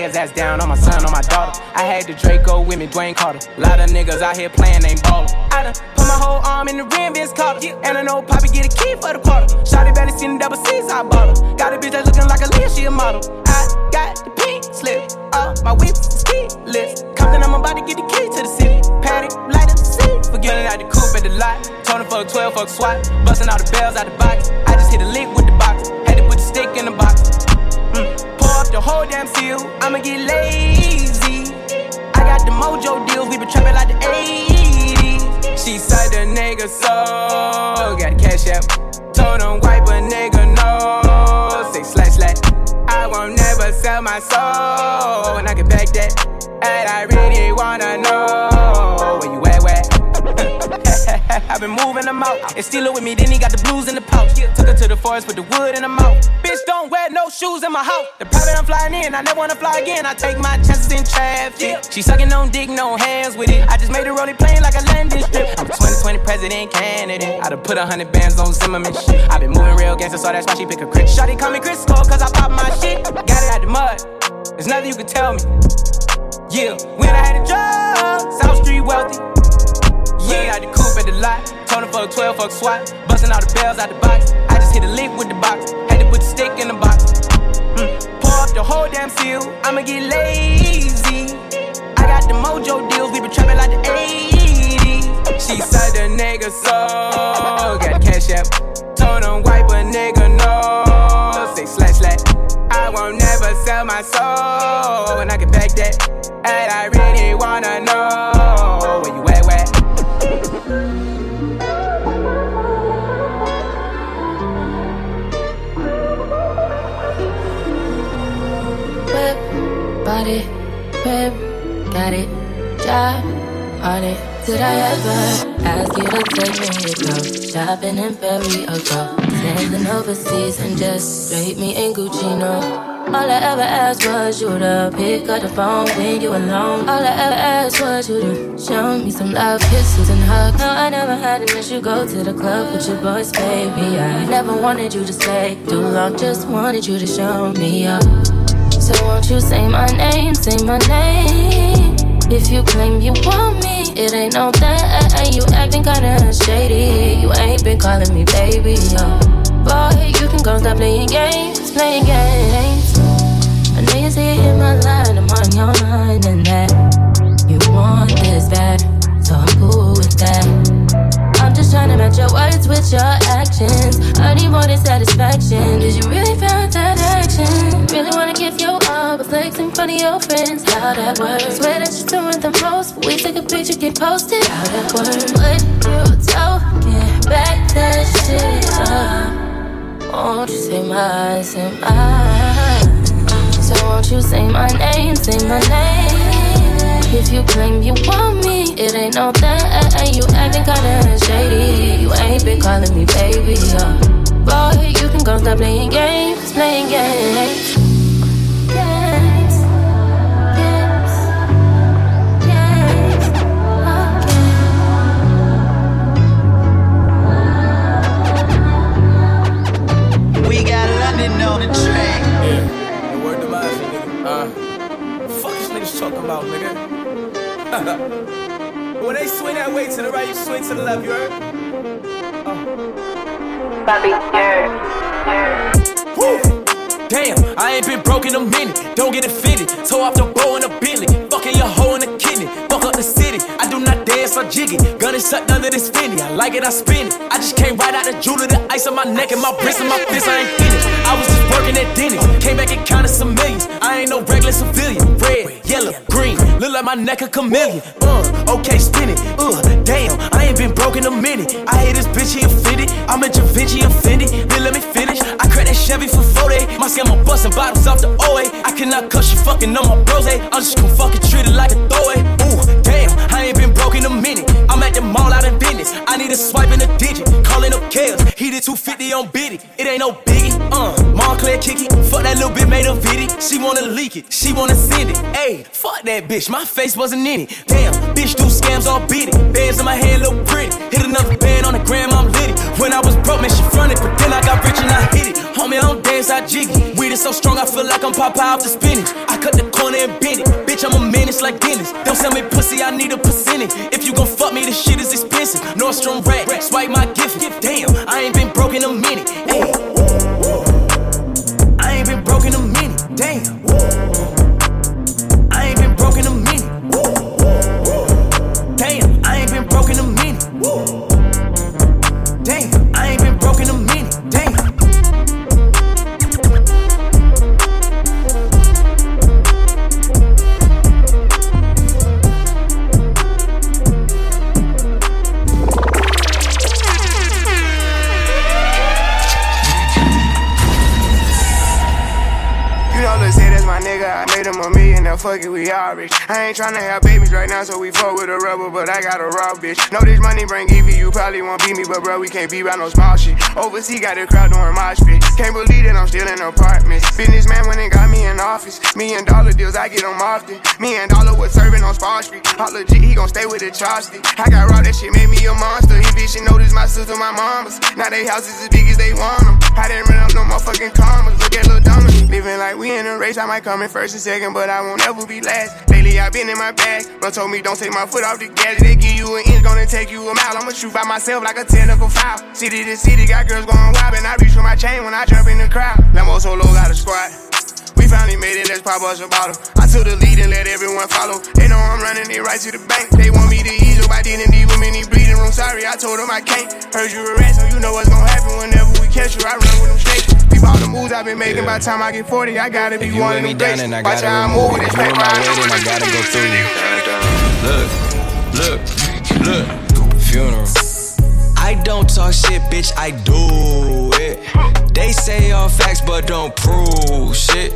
lay his ass down on my son, on my daughter. I had the Draco with me, Dwayne Carter. A Lot of niggas out here playing, ain't wood in the mouth. Bitch, don't wear no shoes in my house. The private I'm flying in, I never wanna fly again. I take my chances in traffic. She sucking on dick, no hands with it. I just made a rolling plane like a landing strip. I'm a 2020 president candidate. I done put a hundred bands on Zimmerman shit. i been moving real gangster, so that's why she pick a crit. Shotty call me Chris Cole, cause I pop my shit. Got it out the mud. There's nothing you can tell me. Yeah, when I had a job, South Street wealthy. Yeah, I the coupe at the lot. Told him fuck 12, fuck SWAT. Busting all the bells out the box. Hit a lick with the box. Had to put the stick in the box. Mm. Pour up the whole damn seal. I'ma get lazy. I got the mojo deals. We been trapping like the 80s. She said the nigga so. Got cash app. Told him wipe a nigga no. Say slash slash. I won't never sell my soul. And I can back that. And I really wanna know body, whip, got it, job on it. Did I ever ask you to take me to go shopping in Paris or go sailing overseas and just drape me in Gucci? No. All I ever asked was you to pick up the phone when you alone. All I ever asked was you to show me some love, kisses and hugs. No, I never had an issue. Go to the club with your boys, baby. I never wanted you to stay too long. Just wanted you to show me up. So won't you say my name, say my name? If you claim you want me, it ain't no thing. You acting kinda shady. You ain't been calling me baby, yo. Boy, you can go stop playing games, playing games. I know you see it in my line, I'm on your mind, and that you want this bad, so I'm cool with that. Match your words with your actions. I need more than satisfaction. Did you really find that action? Really wanna give your all, but flex in front of your friends. How that works? Swear that you're doing the most, but we take a picture, get posted. How that works? What you talking? Back that shit up. Won't you say my, say my? So won't you say my name, say my name? If you claim you want me, it ain't no thing. You acting kinda shady. You ain't been calling me baby, yo. Boy, you can go stop playing games, playing games. Games. Games. Games. We got London on the track. Yeah, the word to my nigga. Uh, fuck this niggas talking about, nigga. When they swing that way to the right, you swing to the left, you heard? Bobby, yeah! Damn, I ain't been broke in a minute. Don't get it fitted. Toe off the bow in a Bentley. Fucking your hoe in a kidney. Fuck up the city. I do not dance or jiggy. Gun is sucked under this Fendi. I like it, I spin it. I just came right out the jewelry, the ice on my neck and my wrist and my fist. I ain't finished. I was just working at Denny's. Came back and counted some millions. I ain't no regular civilian. Red, yellow, green. look like my neck a chameleon. Uh, okay, spin it. Uh, damn, I ain't been broke in a minute. I hate this bitch, he offended. I'm a Da Vinci offended. Then let me finish. I crack that Chevy for 40. My scam, I'm busting bottles off the OA. I cannot cuss you fucking on my bros? I'm just gonna fucking treat it like a throwaway. Ooh, damn, I ain't been broke in a minute. I'm at the mall out in business. I need a swipe and a digit. Calling up Kales. He did 250 on Biddy. It ain't no biggie. Uh, Montclair kicky. Fuck that little bit made a video. She wanna leak it. She wanna send it. Ayy, fuck that bitch. My face wasn't in it. Damn, bitch do scams all beat it. Bands in my hand look pretty. Hit another band on the gram, I'm litty. When I was broke, man, she fronted. But then I got rich and I hit it. Homie, I don't dance, I jiggy. Weed is so strong, I feel like I'm Popeye off the spinach. I cut the corner and bend it. Bitch, I'm a menace like Dennis. Don't sell me pussy, I need a percentage. If you gon' fuck me, this shit is expensive. Nordstrom rack, swipe my gift. Damn, I ain't been broke in a minute. Ayy. Fuck it, we all rich. I ain't tryna have babies right now, so we fuck with a rubber, but I got a raw bitch. Know this money bring Evie, you probably won't beat me, but bro, we can't be about no small shit. Overseas got the crowd doing mosh pit. Can't believe that I'm still in apartments. Businessman went and got me in office. Million dollar deals, I get them often. Me and Dollar was serving on Spar Street. Hot legit, he gon' stay with the chopstick. I got raw, that shit made me a monster. He bitch, she noticed my sister, my mama's. Now they houses as big as they want them. I didn't run up no motherfucking commas. Look at Lil Dominic. Living like we in a race, I might come in first and second, but I won't ever be last. Lately, I've been in my bag. Bro told me don't take my foot off the gas. They give you an inch, gonna take you a mile. I'ma shoot by myself like a technical foul. City to city, got girls going wild, and I reach for my chain when I jump in the crowd. Lambo solo got a squad. We finally made it, let's pop us a bottle. I took the lead and let everyone follow. They know I'm running it right to the bank. They want me to ease up, I didn't leave them in the breathing room. Sorry, I told them I can't. Heard you a rat, so you know what's gonna happen whenever we catch you. I run with them straight. Peep all the moves I've been making. By the time I get 40, I gotta be If you one let of me them down and I Watch gotta how I remove move it. with If this you in paper. my way, then I gotta go through you. Look, look, look. Funeral. I don't talk shit, bitch, I do it. They say all facts, but don't prove shit.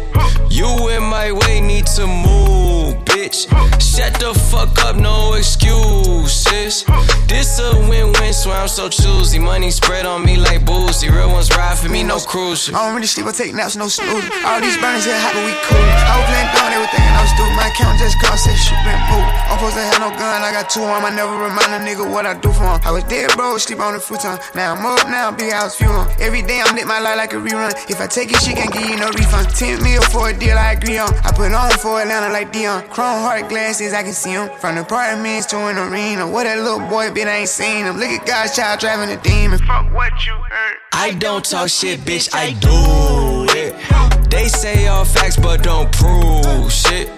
You in my way, need to move, bitch. Shut the fuck up, no excuses. This a win-win, swear I'm so choosy. Money spread on me like boozy. Real ones ride for me, no cruise. I don't really sleep I take naps, no snooze. All these burners here hot, but we cool. I was playing down everything and I was doing my account just cause that shit been moved. I'm supposed to have no gun, I got two on. I never remind a nigga what I do for him. I was dead, bro, sleep on the futon. Now I'm up, now big house. Every day I'm lit my life like a rerun. If I take it, she can't give you no refund. 10 mil for a deal, I agree on. I put on for Atlanta like Deion. Chrome heart glasses, I can see him. From the apartments to an arena. What that little boy bit, I ain't seen him. Look at God's child driving a demon. Fuck what you heard. I don't talk shit, bitch, I do it. They say all facts, but don't prove shit.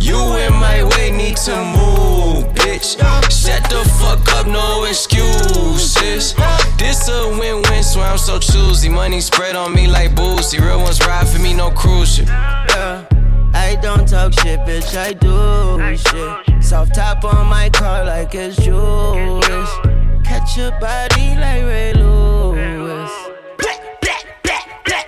You in my way, need to move, bitch. Shut the fuck up, no excuses. This a win-win, swear I'm so choosy. Money spread on me like boozy. Real ones ride for me, no cruise shit. Yeah. I don't talk shit, bitch, I do shit. Soft top on my car like it's Jewish. Catch your body like Ray Lewis.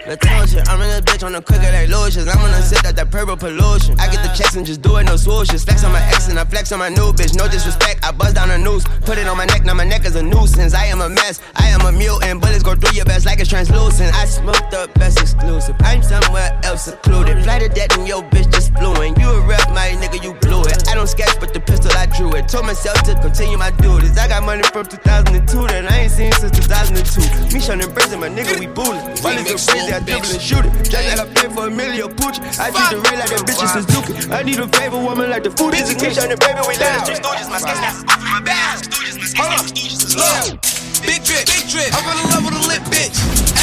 I'm in this bitch on the quicker like lotions. I'm gonna sip out that purple pollution. I get the checks and just do it, no swooshes. Flex on my ex and I flex on my new bitch. No disrespect, I buzz down a noose. Put it on my neck, now my neck is a nuisance. I am a mess, I am a mutant. Bullets go through your vest like it's translucent. I smoked the best exclusive. I'm somewhere else secluded. Fly to death and yo bitch just flew in. You a rep, my nigga, you blew it. I don't sketch, but the pistol I drew it. Told myself to continue my duties. I got money from 2002 that I ain't seen since 2002. Me shunning and my nigga, we crazy, I dribble and shoot it. Just like I pay for a million pooch. I treat the rain like that bitch is Suzuki. I need a favorite woman like the food. Busy me shunning baby, we land street stooges. My sketch that's off my back. Hold up. Look. Big drip, big drip. I fell in love with a lit bitch.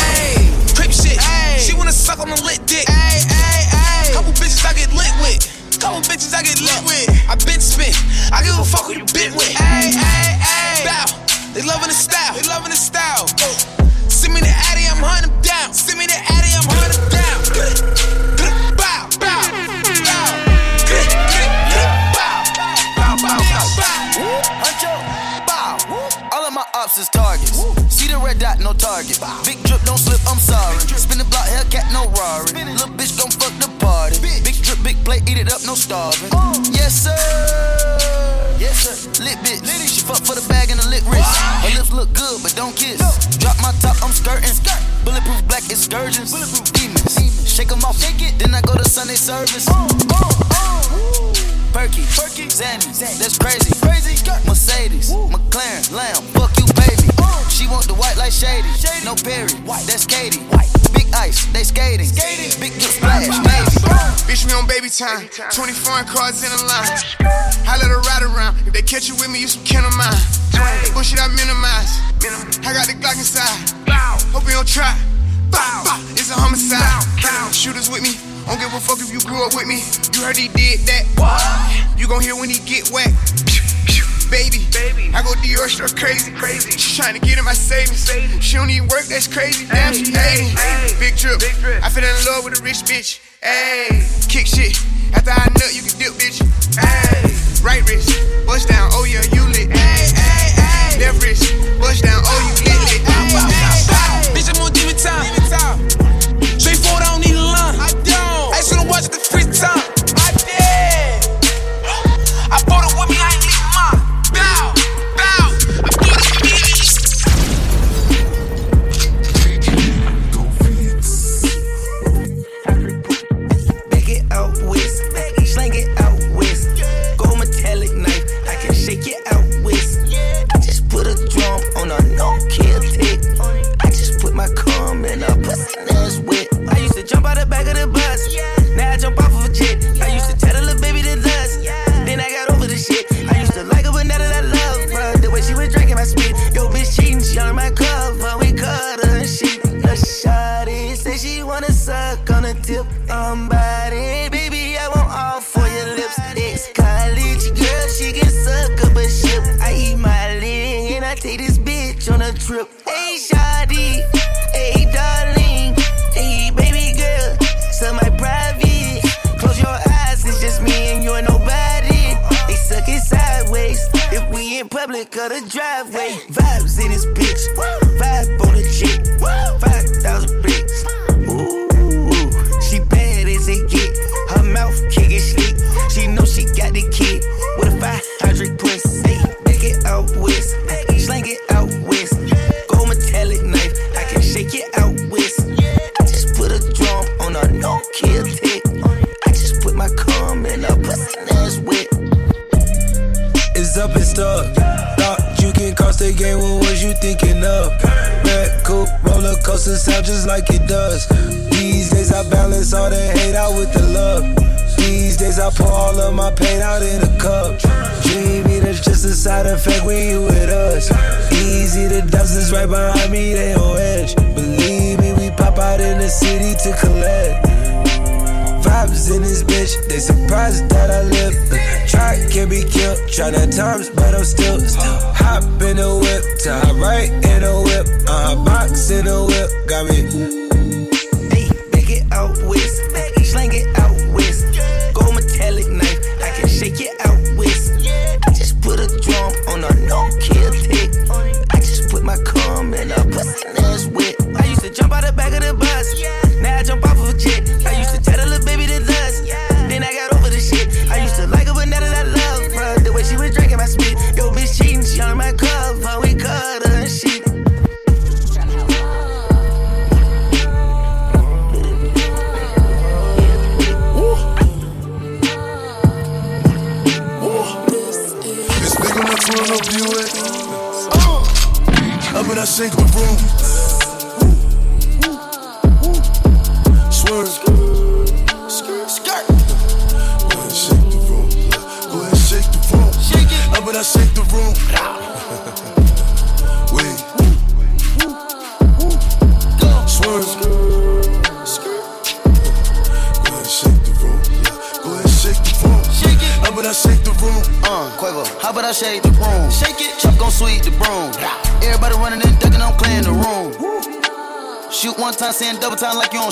Ayy, creep shit. Ayy, she wanna suck on the lit dick. Ayy, ayy, ayy. Couple bitches I get lit with. Couple bitches I get lit with. I been spit. I give a fuck who you been with. Ayy, ayy, ayy. Bow. They loving the style. They loving the style. Send me the Addy, I'm hunting down. Send me the Addy, I'm hunting down. All of my ops is targets. See the red dot, no target. Big drip, don't slip, I'm sorry. Spin the block, Hellcat, no Rari. Little bitch, don't fuck the party. Big drip, big plate, eat it up, no starving. Oh. Yes, sir. Yes, sir. Lit bitch. She fuck for the bag Look good, but don't kiss. Drop my top, I'm skirting. Bulletproof black excursions. Demons. Shake them off, shake it. Then I go to Sunday service. Oh, oh, oh. Perky, Perky, Zanny, that's crazy, crazy. Mercedes, McLaren, Lamb, fuck you, baby. She want the white like shady, no Perry, that's Katy. Big ice, they skating, skating. big good splash, baby. Bitch, we on baby time. 20 foreign cars in a line. I let her ride around. If they catch you with me, you some kin of mine. Bullshit I minimize. I got the Glock inside. Hope you don't try. Bow, bow. It's a homicide. Bow, Shooters with me. Don't give a fuck if you grew up with me. You heard he did that. You gon' hear when he get wet. Baby, baby, I go Dior struck crazy, crazy. She trying to get in my savings. She don't even work, that's crazy. Damn, she hating. Big drip, I fell in love with a rich bitch. Ayy, kick shit. After I nut, you can dip, bitch. Ayy, right wrist, bust down. Oh yeah, you lit. Ayy, ayy, ayy. Left wrist, bust down. Oh you lit, to jump out the back of the bus, now I jump off of a jet. I used to tell the little baby to dust, then I got over the shit. I used to like her, but now that I love her, the way she was drinking my spit. Yo, bitch cheating, she on my cover, we cut her and shit. A shawty say she wanna suck on the tip, um, body. Baby, I want all for your lips. Ex college girl, she can suck up a ship. I eat my leg and I take this bitch on a trip. Hey, shawty, public or the driveway. Vibes in this bitch, vibe on the chick, five thousand bricks. Ooh, she bad as it get. Her mouth kick it slick. She know she got the kid with a 500 puss. Hey, make it out west, slang it out west. Gold metallic knife, I can shake it out west. I just put a drum on a no kill tick. I just put my cum in a pussy that's wet. It's up and stuck. Thinking of? Red coupe, roller coaster sound just like it does. These days I balance all the hate out with the love. These days I pour all of my pain out in a cup. Dreamy, that's just a side effect when you with us. Easy, the dozens right behind me, they on edge. Believe me, we pop out in the city to collect. Vibes in this bitch, they surprised that I live. Try can be killed, try that times, but I'm still, still hop in the whip, tie right in the whip, uh, box in the whip, got me.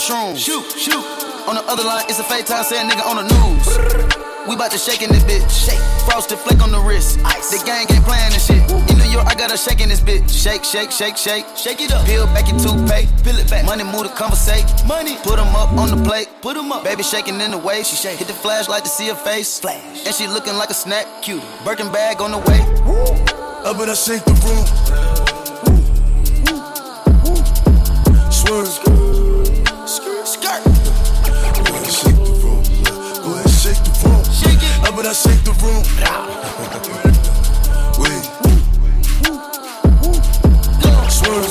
Shrooms. Shoot, shoot. On the other line, it's a fake time, saying nigga on the news. We bout to shake in this bitch. Shake. Frosted flake on the wrist. Ice. The gang ain't playing this shit. In New York, I got her shaking this bitch. Shake, shake, shake, shake. Shake it up. Peel back your toothpaste. Peel it back. Money move to conversate. Money. Put them up on the plate. Put them up. Baby shaking in the way. She shake. Hit the flashlight to see her face. Flash. And she looking like a snack. Cute. Birkin bag on the way. Up and I shake the room. Swerve. I shake the room. Wait. Swerve.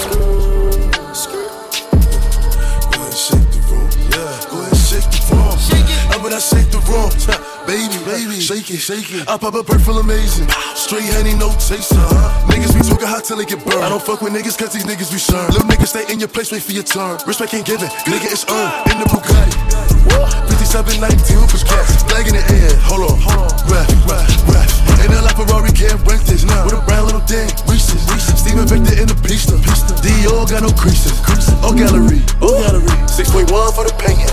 Go ahead, shake the room. Yeah. Go ahead, shake the room. It. Up I shake the room. Baby, baby, shake it, shake it. I pop a bird feel amazing. Straight honey, no chaser. Niggas be talking hot till they get burned. I don't fuck with niggas cause these niggas be sure. Little niggas stay in your place, wait for your turn. Respect ain't given, nigga, it's earned. In the Bugatti. 57, 19, push cats. Flag in the air, hold on, hold on. Rap, rap, rap. Ain't a lot Ferrari can't rank this. Nah. With a brown little thing, Reese's. Steven Victor in the pista. Dior got no creases. Oh, gallery, oh, gallery. 6.1 for the paint.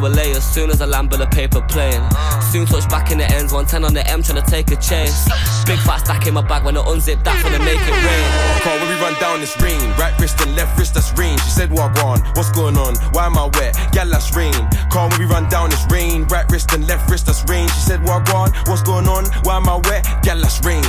To LA as soon as I land with a paper plane. Soon touch back in the ends, 110 on the M trying to take a chase. Big fat stack in my bag when I unzip that for the make it rain. Call when we run down this rain. Right wrist and left wrist, that's rain. She said, What on? What's going on? Why am I wet? Gal, that's rain. Call when we run down this rain. Right wrist and left wrist, that's rain. She said, What on? What's going on? Why am I wet? Gal, that's rain.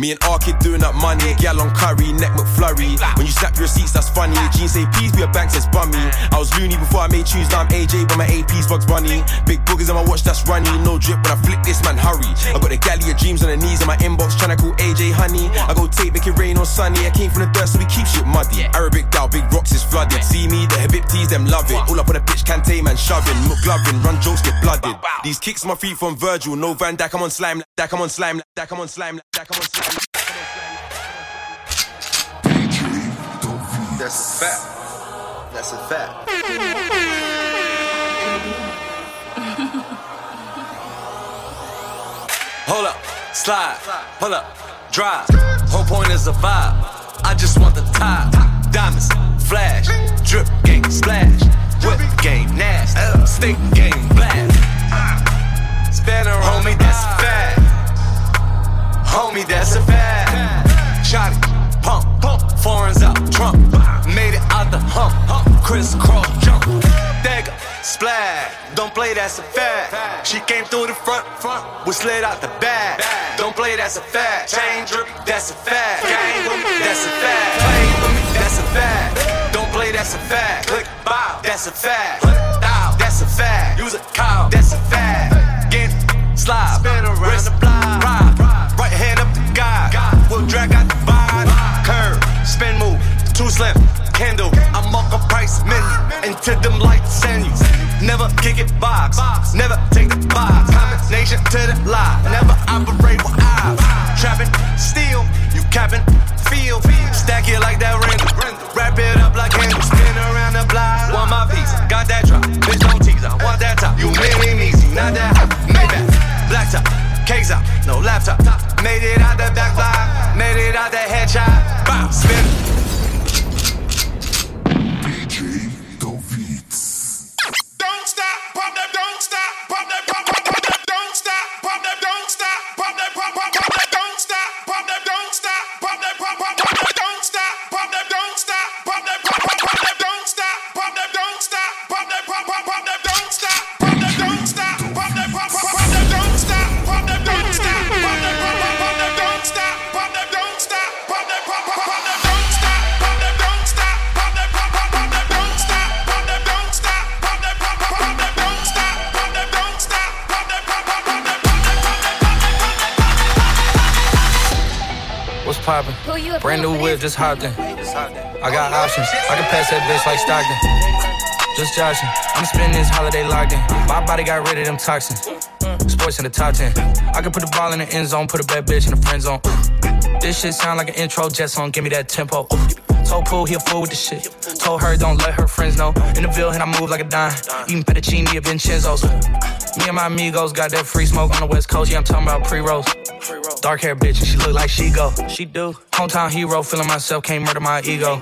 Me and R kid doing up money. Gal on curry, neck McFlurry. When you snap your receipts, that's funny. Jeans say please be a bank says bummy. I was loony before I made tunes, now I'm AJ, but my AP's Bugs Bunny. Big boogers in my watch, that's runny. No drip when I flick this man, hurry. I got the galley of dreams on the knees in my inbox, trying to call AJ honey. I go tape, make it rain or sunny. I came from the dirt, so we keep shit muddy. Arabic gal, big rocks is flooded. See me, the Habibtis, them love it. All up on the pitch, can't tame man shoving. McLovin, run jokes, get blooded. These kicks my feet from Virgil. No Van Dak, I'm on slime. Dak, I'm on slime. Dak, I'm on slime. Dak, on slime. That's a fact. That's a fact. Hold up, slide, pull up, drive. Whole point is a vibe. I just want the top. Diamonds, flash, drip game, splash. Whip game, nasty. Stick game, blast. Spin around, homie, that's a fact. Homie, that's a fact. Shot it, pump, pump. Foreigns out, Trump. Made it out the hump, hump. Crisscross jump. Dagger, splash. Don't play, that's a fact. She came through the front, front. We slid out the back. Don't play, that's a fact. Chain drip, that's a fact. Gang with me, that's a fact. Play with me, that's a fact. Don't play, that's a fact. Click, bow, that's a fact. Dow, that's a fact. Use a cow, that's a fact. Get slide, spin around the block. Ride, right hand up the guy. We'll drag out the spin move, too slim. Candle, I'm up a price menu. Into them lights send you. Never kick it box, never take the box. Combination to the lie, never operate with eyes. Trapping, steal, you capping, feel. Stack it like that ring. Wrap it up like handle. Spin around the block. Want my piece, got that drop. Bitch, don't tease, I want that top. You made me easy, not that hot. Maybach, black top, case out, no laptop. Made it out the back block, made it out the headshot. Bow, spin. Brand new whip, just hopped in. I got options. I can pass that bitch like Stockton. Just joshing. I'm spending this holiday locked in. My body got rid of them toxins. Sports in the top 10. I can put the ball in the end zone, put a bad bitch in the friend zone. This shit sound like an intro jet song, give me that tempo. Told Pooh he a fool with the shit. Told her don't let her friends know. In the Ville, and I move like a dime. Eating fettuccine at Vincenzo's. Me and my amigos got that free smoke on the west coast. Yeah, I'm talking about pre-rolls. Dark hair bitch, and she look like she go. She do. Hometown hero, feeling myself, can't murder my ego.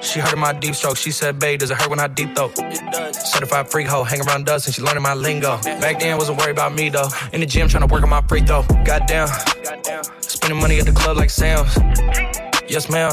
She heard of my deep stroke. She said, babe, does it hurt when I deep throat? Certified freak hoe, hang around dust, and she learning my lingo. Back then, wasn't worried about me though. In the gym, trying to work on my free throw. Goddamn. Spending money at the club like Sam's. Yes, ma'am.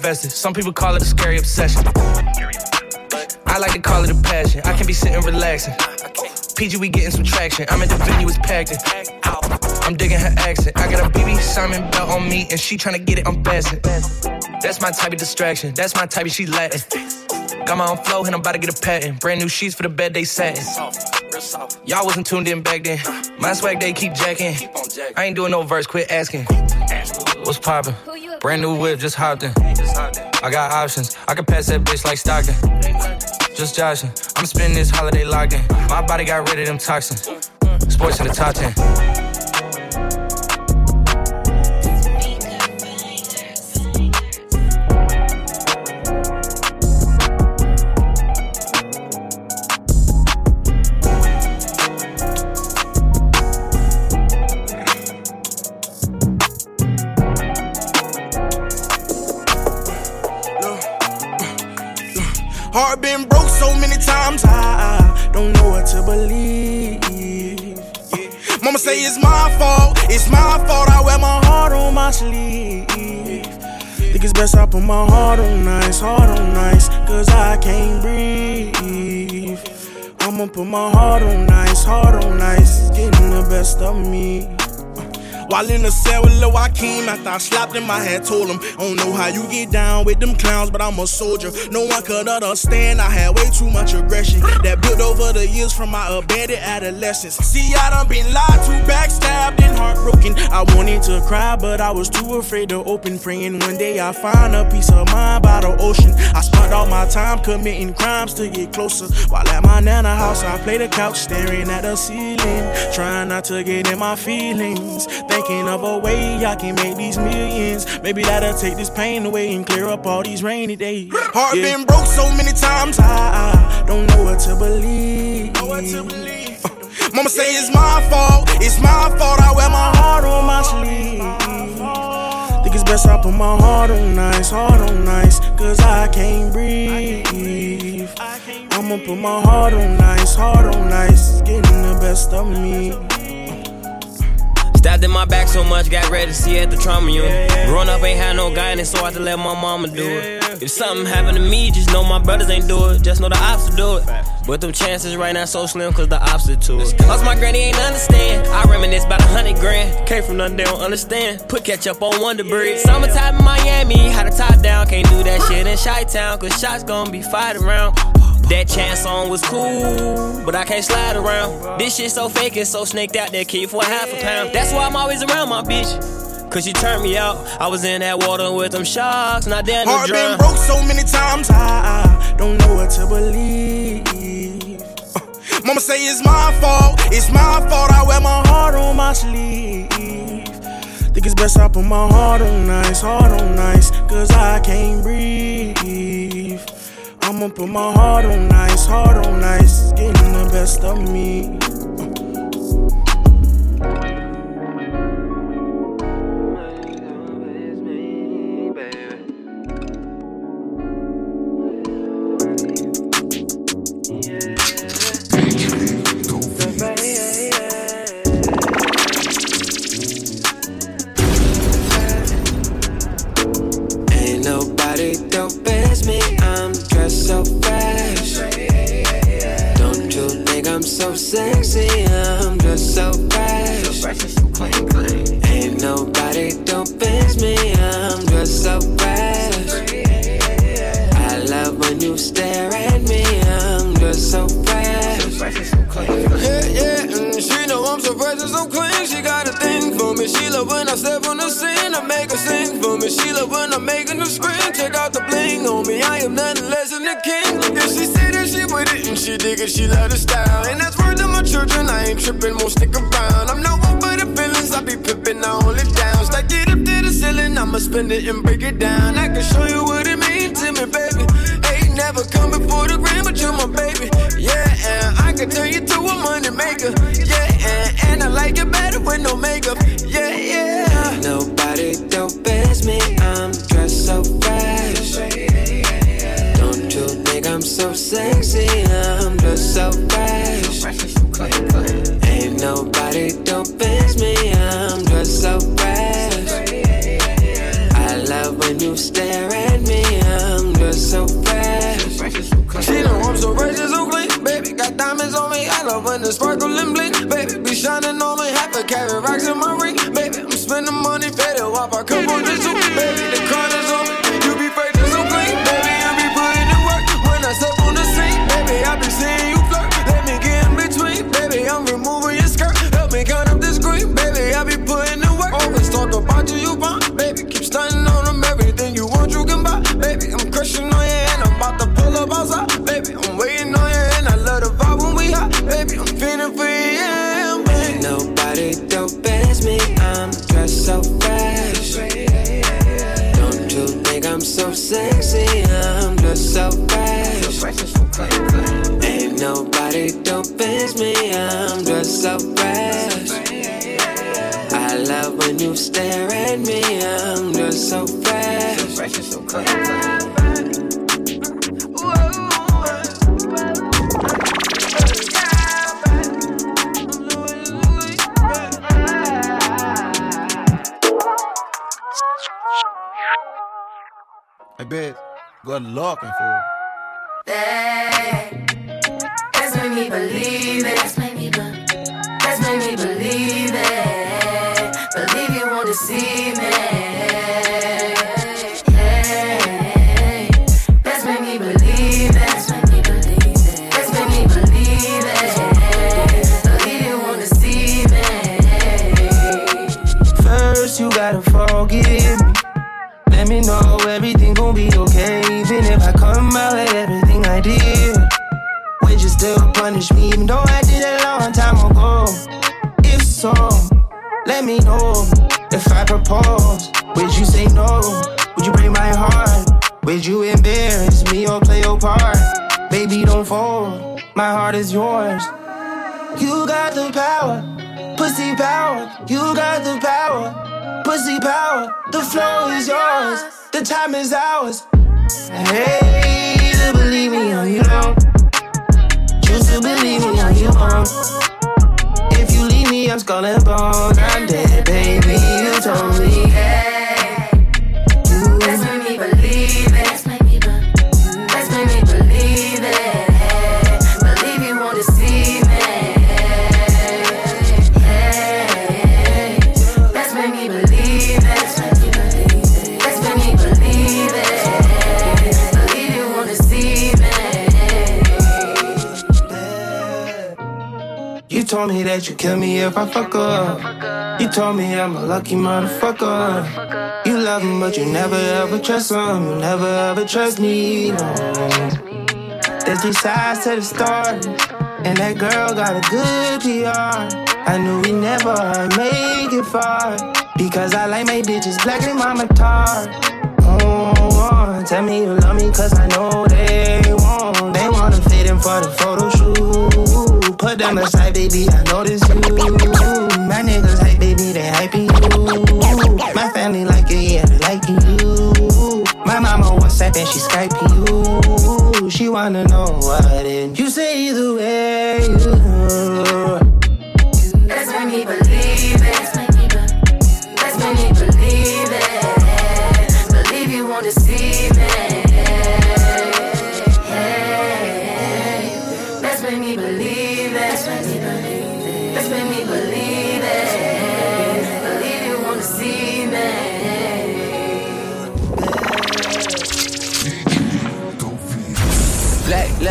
Some people call it a scary obsession. I like to call it a passion. I can be sitting relaxing. PG, we getting some traction. I'm at the venue, it's packed. I'm digging her accent. I got a BB Simon belt on me, and she tryna get it unfastened. That's my type of distraction. That's my type of she Latin. Got my own flow, and I'm about to get a patent. Brand new sheets for the bed they satin. Y'all wasn't tuned in back then. My swag they keep jacking. I ain't doing no verse, quit asking. What's poppin'? Brand new whip, just hopped in. I got options. I can pass that bitch like Stockton. Just joshing. I'm spending this holiday locked in. My body got rid of them toxins. Sports in the top 10. so many times I, I don't know what to believe. Yeah. Mama say it's my fault, it's my fault. I wear my heart on my sleeve. Think it's best I put my heart on ice, heart on ice, cause I can't breathe. I'ma put my heart on ice, heart on ice, it's getting the best of me. While in the cell with Lil Joaquin, after I slapped him, I had told him, I don't know how you get down with them clowns, but I'm a soldier. No one could understand, I had way too much aggression that built over the years from my abandoned adolescence. See, I done been lied to, backstabbed, and heartbroken. I wanted to cry, but I was too afraid to open. Praying one day I find a piece of mind by the ocean. I spent all my time committing crimes to get closer. While at my nana house, I play the couch, staring at the ceiling, trying not to get in my feelings. Thinking of a way I can make these millions. Maybe that'll take this pain away and clear up all these rainy days. Heart yeah. been broke so many times, I, I don't know what to believe. Know what to believe. Uh, mama say it's my fault, it's my fault. I wear my heart on my sleeve. Think it's best I put my heart on ice, heart on nice, cause I can't breathe. I'ma put my heart on ice, heart on nice, getting the best of me. Stabbed in my back so much, got ready to see at the trauma unit. Growing up ain't had no guidance, so I had to let my mama do it. If something happened to me, just know my brothers ain't do it. Just know the ops will do it. But them chances right now so slim, cause the ops are to it. Lost my granny, ain't understand. I reminisce about a hundred grand. Came from nothing they don't understand. Put ketchup on Wonder Bread. Summertime in Miami, had a top down. Can't do that shit in Chi Town, cause shots gon' be fired around. That chance song was cool, but I can't slide around. This shit so fake and so snaked out that kid for a half a pound. That's why I'm always around my bitch. Cause she turned me out. I was in that water with them sharks, not down to Heart drown. been broke so many times, I, I don't know what to believe. Uh, mama say it's my fault, it's my fault. I wear my heart on my sleeve. Think it's best I put my heart on ice, heart on nice, cause I can't breathe. I'ma put my heart on ice, heart on nice, getting the best of me. Am nothing less than a king. Look at she say that she with it and she dig it. She love the style. And that's word to my children. I ain't tripping, won't stick around. I'm no one for the feelings. I be pippin', I hold it down. Stack it up to the ceiling. I'ma spend it and break it down. I can show you what it means to me, baby. Ain't never come before the grand, but you're my baby. Yeah, and I can turn you to a money maker. Yeah, and, and I like it better with no makeup. Luck, fool. Still punish me? Even though I did it a long time ago. If so, let me know. If I propose, would you say no? Would you break my heart? Would you embarrass me or play your part? Baby, don't fold. My heart is yours. You got the power, pussy power. You got the power pussy power. The flow is yours, the time is ours. Hey, to believe me or you don't. Believe me. If you leave me, I'm skull and bones. I'm dead, baby. You told me. Told me that you kill me if I fuck up. You told me I'm a lucky motherfucker. You love him, but you never ever trust him. You never ever trust me. No. There's three sides to the story, and that girl got a good PR. I knew we never make it far because I like my bitches black and mama tar. Oh, oh, tell me you love me cause I know they won't. They wanna fit in for the photo shoot. Put them aside, baby, I notice you. My niggas hype, baby, they hyping you. My family like it, yeah, they liking you. My mama WhatsApp and she Skyping you. She wanna know what it. You say either way. You. That's made me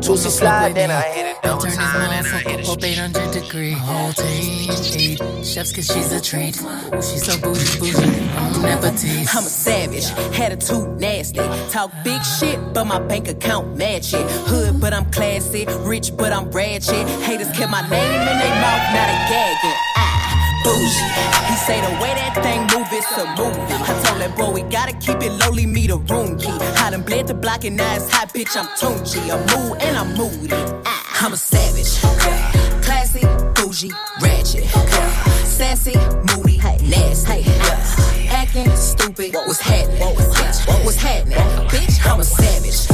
Juicy slide, then I hit it down. turn this motherfucker up 800 degree. Whole team eat chefs cause she's a treat. Ooh, she's so bougie, bougie, on appetite. I'm a savage, attitude nasty. Talk big shit, but my bank account match it. Hood, but I'm classy. Rich, but I'm ratchet. Haters kept my name in their mouth, now they gagging. Ah, bougie. He say the way that thing move, it's a movie. I told that boy we gotta keep it lowly, me the room key. I done bled the block and now it's hot, bitch. I'm Tunchi. I'm mood and I'm moody. Ah, I'm a savage. Classy, bougie, ratchet. Sassy, moody, nasty. Acting stupid. What's happening? Bitch, what's happening? Bitch, I'm a savage.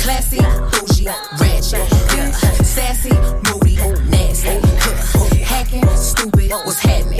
Classy, bougie, ratchet. Sassy, moody, nasty. Hacking, stupid. What's happening?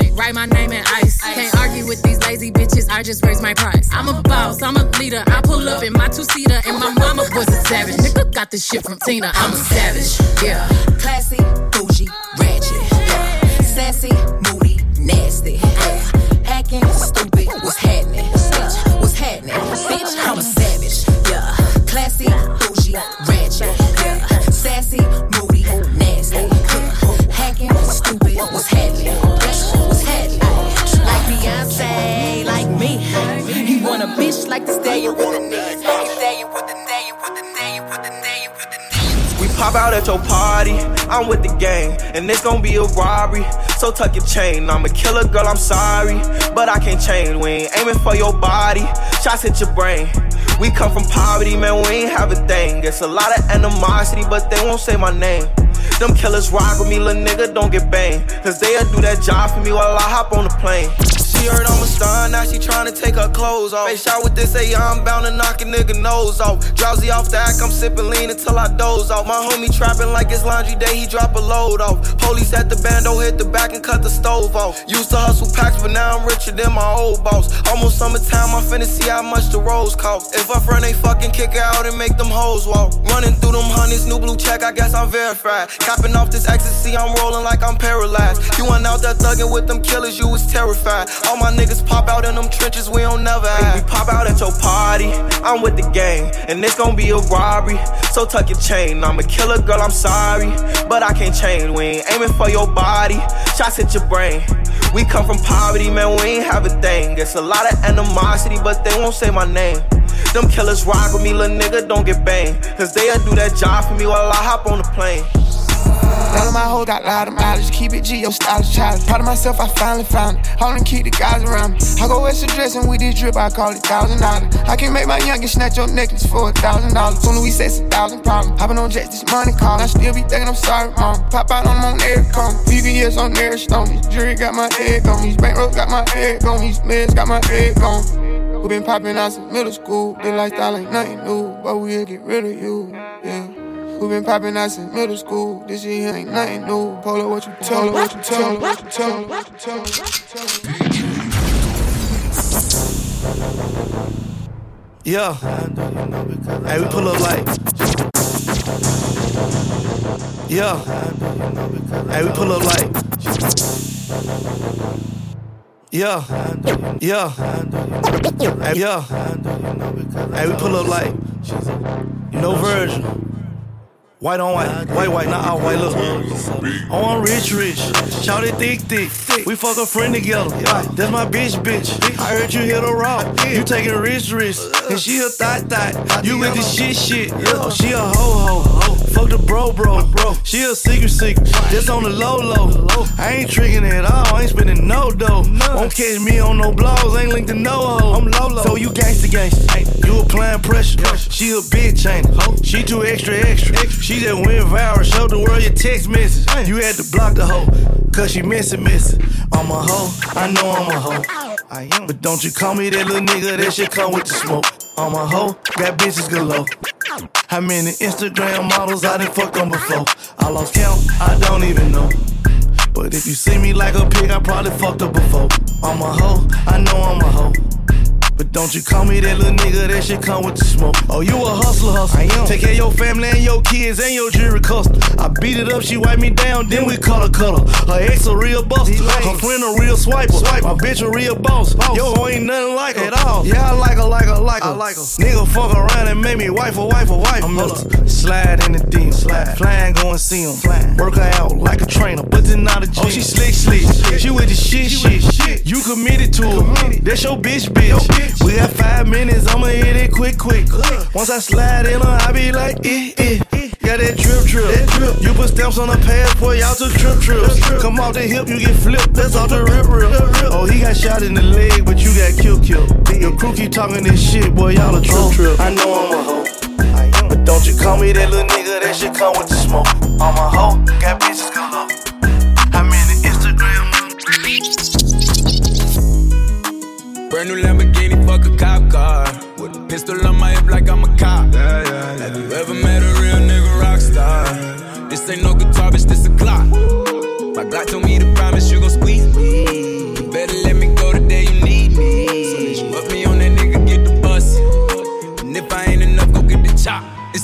Write my name in ice. Can't argue with these lazy bitches. I just raise my price. I'm a boss. I'm a leader. I pull up in my two seater, and my mama was a savage. Nigga got this shit from Tina. I'm a savage. Yeah. Classy, bougie, ratchet. Yeah. Sassy, moody, nasty. Yeah. Acting stupid. What's happening? Bitch, what's happening? Bitch, I'm a savage. Yeah. Classy, bougie, ratchet. Out at your party, I'm with the gang, and it's gonna be a robbery. So tuck your chain, I'm a killer girl, I'm sorry, but I can't change. We ain't aiming for your body, shots hit your brain. We come from poverty, man, we ain't have a thing. It's a lot of animosity, but they won't say my name. Them killers rock with me, little nigga, don't get banged. Cause they'll do that job for me while I hop on the plane. She heard I'm a star, now she tryna take her clothes off. Face out with this, say I'm bound to knock a nigga nose off. Drowsy off the act, I'm sipping lean until I doze off. My homie trapping like it's laundry day, he drop a load off. Police at the bando, hit the back and cut the stove off. Used to hustle packs, but now I'm richer than my old boss. Almost summertime, I'm finna see how much the rose cost. If a friend they fucking kick her out and make them hoes walk. Running through them honeys, new blue check, I guess I'm verified. Copping off this ecstasy, I'm rolling like I'm paralyzed. You went out there thugging with them killers, you was terrified. All my niggas pop out in them trenches, we don't never hide. We pop out at your party, I'm with the gang, and it's gonna be a robbery. So tuck your chain, I'm a killer girl, I'm sorry, but I can't change. We ain't aiming for your body, shots hit your brain. We come from poverty, man, we ain't have a thing. It's a lot of animosity, but they won't say my name. Them killers rock with me, little nigga, don't get banged. Cause they'll do that job for me while I hop on the plane. None of my hoes got loud of mileage. Keep it G, your style is childish. Proud of myself, I finally found it. And keep the guys around me. I go West dressing with this drip, I call it thousand dollars. I can make my youngest snatch your necklace for a thousand dollars. Soon we set a thousand problems. Hopping on jets, this money call. I still be thinking I'm sorry, mom. Pop out on them on air come. VVS on air stone. This jury got my head gone. These bankrolls got my head gone. These meds got my head gone. We been popping out since middle school. This lifestyle ain't nothing new, but we'll get rid of you. Yeah. We been popping out since middle school. This shit ain't nothing new. Polo, what you tell her, what you tell her, what you tell her, what you tell her, what. Yeah. Hey, we pull up like. Yeah. Hey, we pull up like. Yeah. Yeah. Hey, yeah. Hey, we pull up like. No version. White on white, white, white, not all white. Look, on rich, rich. Shout it thick, thick. We fuck a friend together. That's my bitch, bitch. I heard you hit a rock. You taking rich, rich. And she a thot, thot. You with the shit, shit. Oh, she a ho, ho. Fuck the bro, bro, bro. She a secret, secret. Just on the low, low. I ain't tricking at all. I ain't spending no dough. Won't catch me on no blogs. Ain't linked to no hoe. I'm low, low. So you gangsta, gangsta. You applying pressure. She a bitch, ain't? She too extra, extra. She just went viral. Showed the world your text message. You had to block the hoe. Cause she missing, missing. I'm a hoe. I know I'm a hoe. I am. But don't you call me that little nigga. That shit come with the smoke. I'm a hoe. Got bitches galore. How many Instagram models I done fucked on before? I lost count. I don't even know. But But if you see me like a pig, I probably fucked up before. I'm a hoe, I know I'm a hoe. But don't you call me that little nigga, that shit come with the smoke. Oh, you a hustler, hustler. I am. Take care of your family and your kids and your jewelry custom. I beat it up, she wipe me down, then we color color. Her ex a real buster, her friend a real swiper. Swipe. My bitch a real boss. Yo, ain't nothing like her. At all. Yeah, I like her, like her, like her. I like her. Nigga fuck around and make me wife a wife a wife. I'm Miller. Slide in the DM, slide. Flying, go and see him. Flying. Work her out like a trainer, but then not a gym. Oh, she slick, slick. She with the shit, shit. shit. You committed to her. That's your bitch, bitch. We got five minutes, I'ma hit it quick, quick. Once I slide in her, I be like, eh, eh. Got that drip, drip. drip You put stamps on the passport, y'all took trip, trips. Come off the hip, you get flipped. That's off the rip, rip. Oh, he got shot in the leg, but you got killed, killed. Your crew keep talking this shit, boy, y'all a trip, trip. I know I'm a hoe. But don't you call me that little nigga, that shit come with the smoke. I'm a hoe, got bitches galore. I'm in the Instagram. Brand new Lamborghini, fuck a car. With a pistol on my hip like I'm a cop. Yeah, yeah, yeah. Have you ever met a real nigga rock star? This ain't no guitar, bitch, this a clock. My Glock told me to promise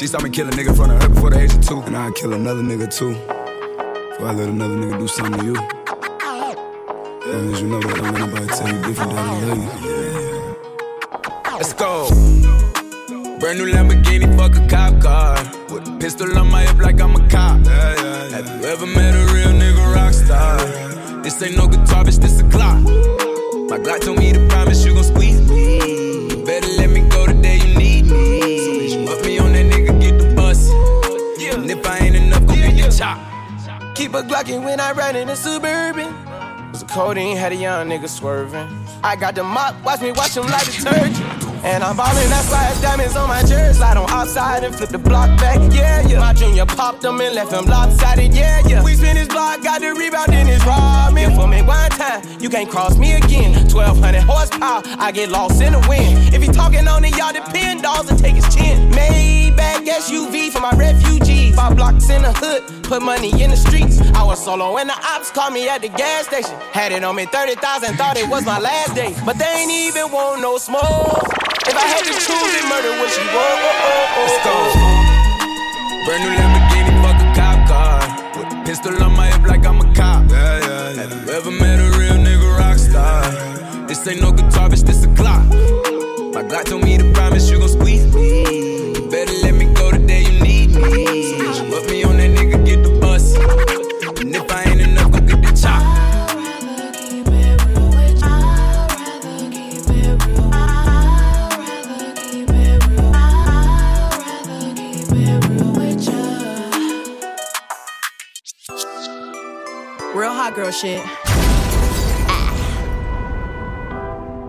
She saw me kill a nigga in front of her before the age of two. And I'd kill another nigga too. Before I let another nigga do something to you. As long as you know that, let nobody tell you different that I love you. Let's go. Brand new Lamborghini, fuck a cop car. With a pistol on my hip like I'm a cop. Have you ever met a real nigga rock star? This ain't no guitar, bitch, this a clock. My Glock told me to promise you gon' squeeze me. You better let me go the day you need Keep a Glockin' when I ride in a Suburban. Cause the codeine had a young nigga swerving. I got the mop, watch me wash him like detergent. And I'm ballin', why it's diamonds on my jersey. Slide on outside and flip the block back, yeah, yeah. My junior popped him and left him lopsided, yeah, yeah. We spin his block, got the rebound, then it's robbed me. For me one time, you can't cross me again. 1200 horsepower, I get lost in the wind. If he talking on it, y'all depend, dolls and take his chin. Maybach SUV for my refugees. Five blocks in the hood, put money in the streets. I was solo when the ops called me at the gas station. Had it on me 30,000, thought it was my last day. But they ain't even want no smoke. If I had to choose it, murder would she go? Let's go. Brand new Lamborghini, fuck a cop car. With a pistol on my hip like I'm a cop. Yeah, yeah, yeah. Have you ever met a real nigga rock star? This ain't no guitar, bitch, this a clock. My Glock told me to promise you gon' squeeze me. Hot girl shit. Ah.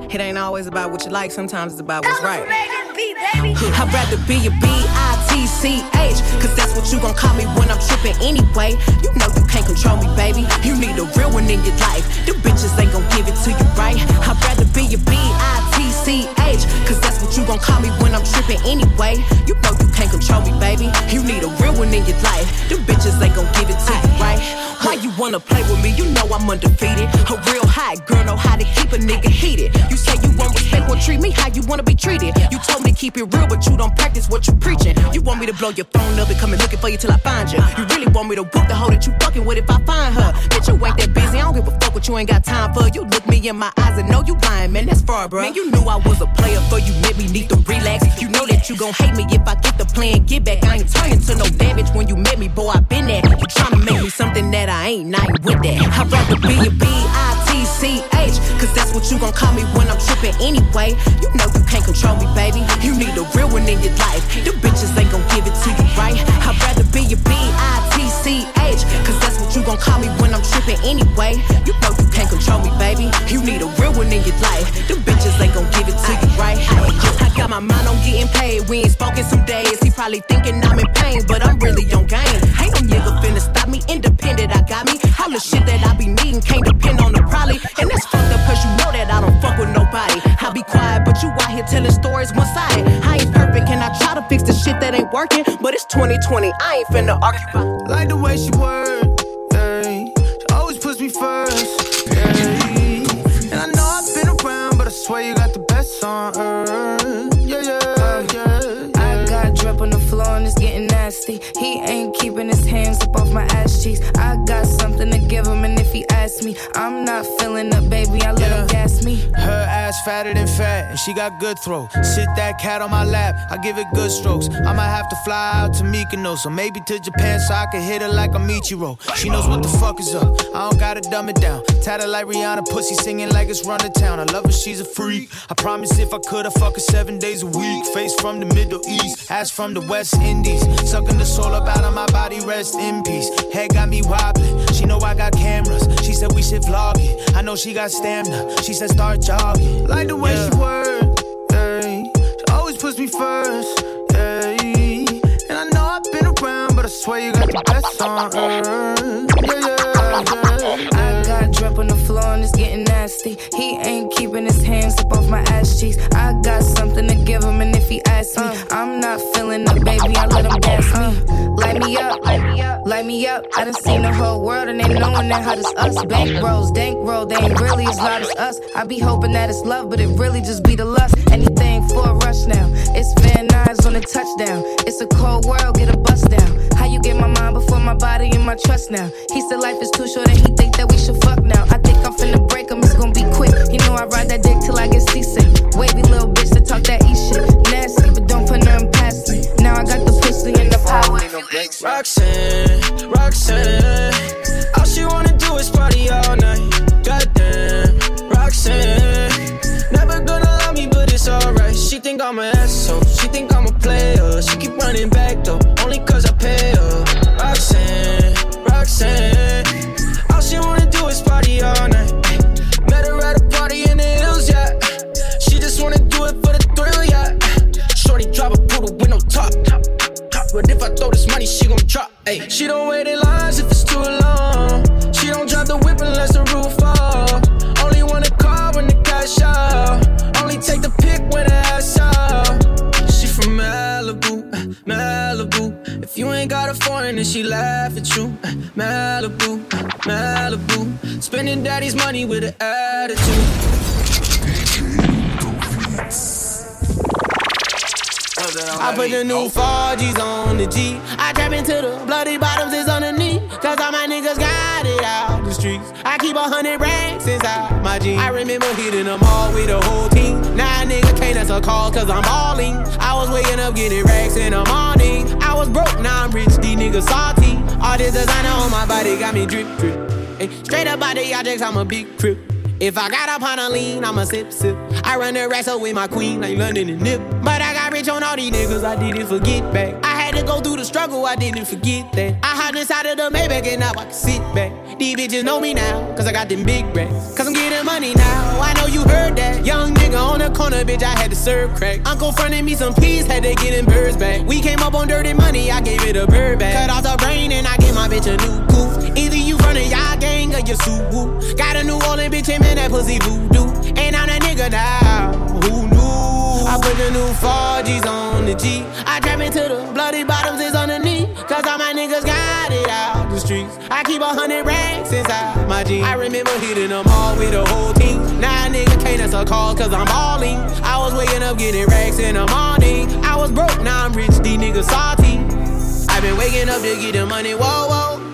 It ain't always about what you like, sometimes it's about what's right. I'd rather be a B-I-T-C-H Cause that's what you gon' call me when I'm trippin' anyway. You know you can't control me, baby. You need a real one in your life. Them bitches ain't gon' give it to you right. I'd rather be a B-I-T-C-H Cause that's what you gon' call me when I'm trippin' anyway You know you can't control me, baby You need a real one in your life Them bitches ain't gon' give it to you right Why you wanna play with me? You know I'm undefeated A real hot girl know how to keep a nigga heated You say you want respect, well treat me how you wanna be treated You told me to keep it real, but you don't practice what you preaching. You want me to blow your phone up and come and looking for you till I find you. You really want me to whoop the hoe that you fucking with if I find her. Bitch, you ain't that busy, I don't give a fuck what you ain't got time for. You look me in my eyes and know you lying, man, that's far, bro. Man, you knew I was a player, for you made me need to relax. You know that you gon' hate me if I get the plan, get back. I ain't turning to no damage when you met me, boy, I been there. You tryna make me something that I ain't, I ain't with that. I'd rather be a B-I-T-C-H, cause that's what you gon' call me when I'm trippin' anyway. You know you can't control me, baby. You need a real one in your life. Them bitches ain't gon' give it to you right. I'd rather be a B-I-T-C-H, cause that's what you gon' gon' call me when I'm trippin' anyway. You know you can't control me, baby. You need a real one in your life. Them bitches ain't gon' give it to you right. I got my mind on getting paid. We ain't spoken some days. He probably thinking I'm in pain, but I'm really on game. Ain't no nigga finna stop me. Independent, I got me. All the shit that I be needing can't depend on the probably. And that's fucked up cause you know that I don't fuck with nobody. I be quiet, but you out here telling stories one sided. I ain't perfect, and I try to fix the shit that ain't working. But it's 2020, I ain't finna argue about. Like the way she work, yeah. She always puts me first, yeah. And I know I've been around, but I swear you got the best on earth, yeah, yeah, yeah. I got drip on the floor and it's getting nasty. He ain't keeping his hands up off my ass cheeks. I got I'm not feeling up, fatter than fat, and she got good throw. Sit that cat on my lap, I give it good strokes. I might have to fly out to Mykonos, or maybe to Japan so I can hit her like a Michiro. She knows what the fuck is up. I don't gotta dumb it down. Tatted like Rihanna, pussy singing like it's run to town. I love her, she's a freak. I promise if I could, I fuck her seven days a week. Face from the Middle East, ass from the West Indies. Sucking the soul up out of my body, rest in peace. Head got me wobbling. She know I got cameras. She said we should vlog it. I know she got stamina. She said start jogging. Like the way she work, yeah. She always puts me first, yeah. And I know I've been around, but I swear you got the best on earth, yeah, yeah, yeah. It's getting nasty. He ain't keeping his hands up off my ass cheeks. I got something to give him, and if he asks me, uh. I'm not feeling up, baby. I let him gas me. Light me up, light me up, light me up. I done seen the whole world and they knowing that hot as us. Bank rolls, dank roll, they ain't really as loud as us. I be hoping that it's love, but it really just be the lust. Anything for a rush now. It's Van Nuys on a touchdown. It's a cold world, get a bust down. Get my mind before my body and my trust now? He said life is too short and he think that we should fuck now. I think I'm finna break him, it's gonna be quick. You know I ride that dick till I get seasick. Wavy little bitch that talk that E shit. Nasty, but don't put nothing past me. Now I got the pussy and the power. Roxanne, Roxanne, all she wanna do is party all night. Goddamn, Roxanne, never gonna love me, but it's alright. She think I'm an asshole, she think I'm a player. She keep running back though, only cause I. Roxanne, all she wanna do is party all night. Met her at a party in the hills, yeah. She just wanna do it for the thrill, yeah. Shorty drop a poodle with no top. But if I throw this money, she gon' drop. Ay. She don't wait in lines if it's too long. Got a she laugh at you. Malibu, Malibu. Spending daddy's money with an attitude. I put the new 4Gs on the G. I trap into the bloody bottoms is underneath. Cause all my niggas got it out the streets. I keep a hundred racks inside my jeans. I remember hitting them all with the whole team. A nigga can't answer calls cause I'm balling. I was waking up getting racks in the morning. I was broke, now I'm rich, these niggas salty. All this designer on my body got me drip, drip. Straight up out the objects, I'm a big crip. If I got up on a lean, I'ma sip, sip. I run the racks up with my queen, like London and Nip. But I got rich on all these niggas, I didn't forget back. I had to go through the struggle, I didn't forget that. I hopped inside of the Maybach and now I can sit back. These bitches know me now, cause I got them big racks. Cause I'm getting money now, I know you heard that. Young nigga on the corner, bitch, I had to serve crack. Uncle fronted me some peas, had to get them birds back. We came up on dirty money, I gave it a bird back. Cut off the brain and I gave my bitch a new goof. Either you running y'all gang or you Suwu. Got a New Orleans bitch, and that pussy voodoo. And I'm that nigga now? I put the new 4Gs on the G. I trap into the bloody bottoms is underneath. Cause all my niggas got it out the streets. I keep a hundred racks inside my jeans. I remember hitting them all with the whole team. Now nigga can't answer calls cause I'm balling. I was waking up getting racks in the morning. I was broke, now I'm rich, these niggas salty. I've been waking up to get the money, whoa, whoa.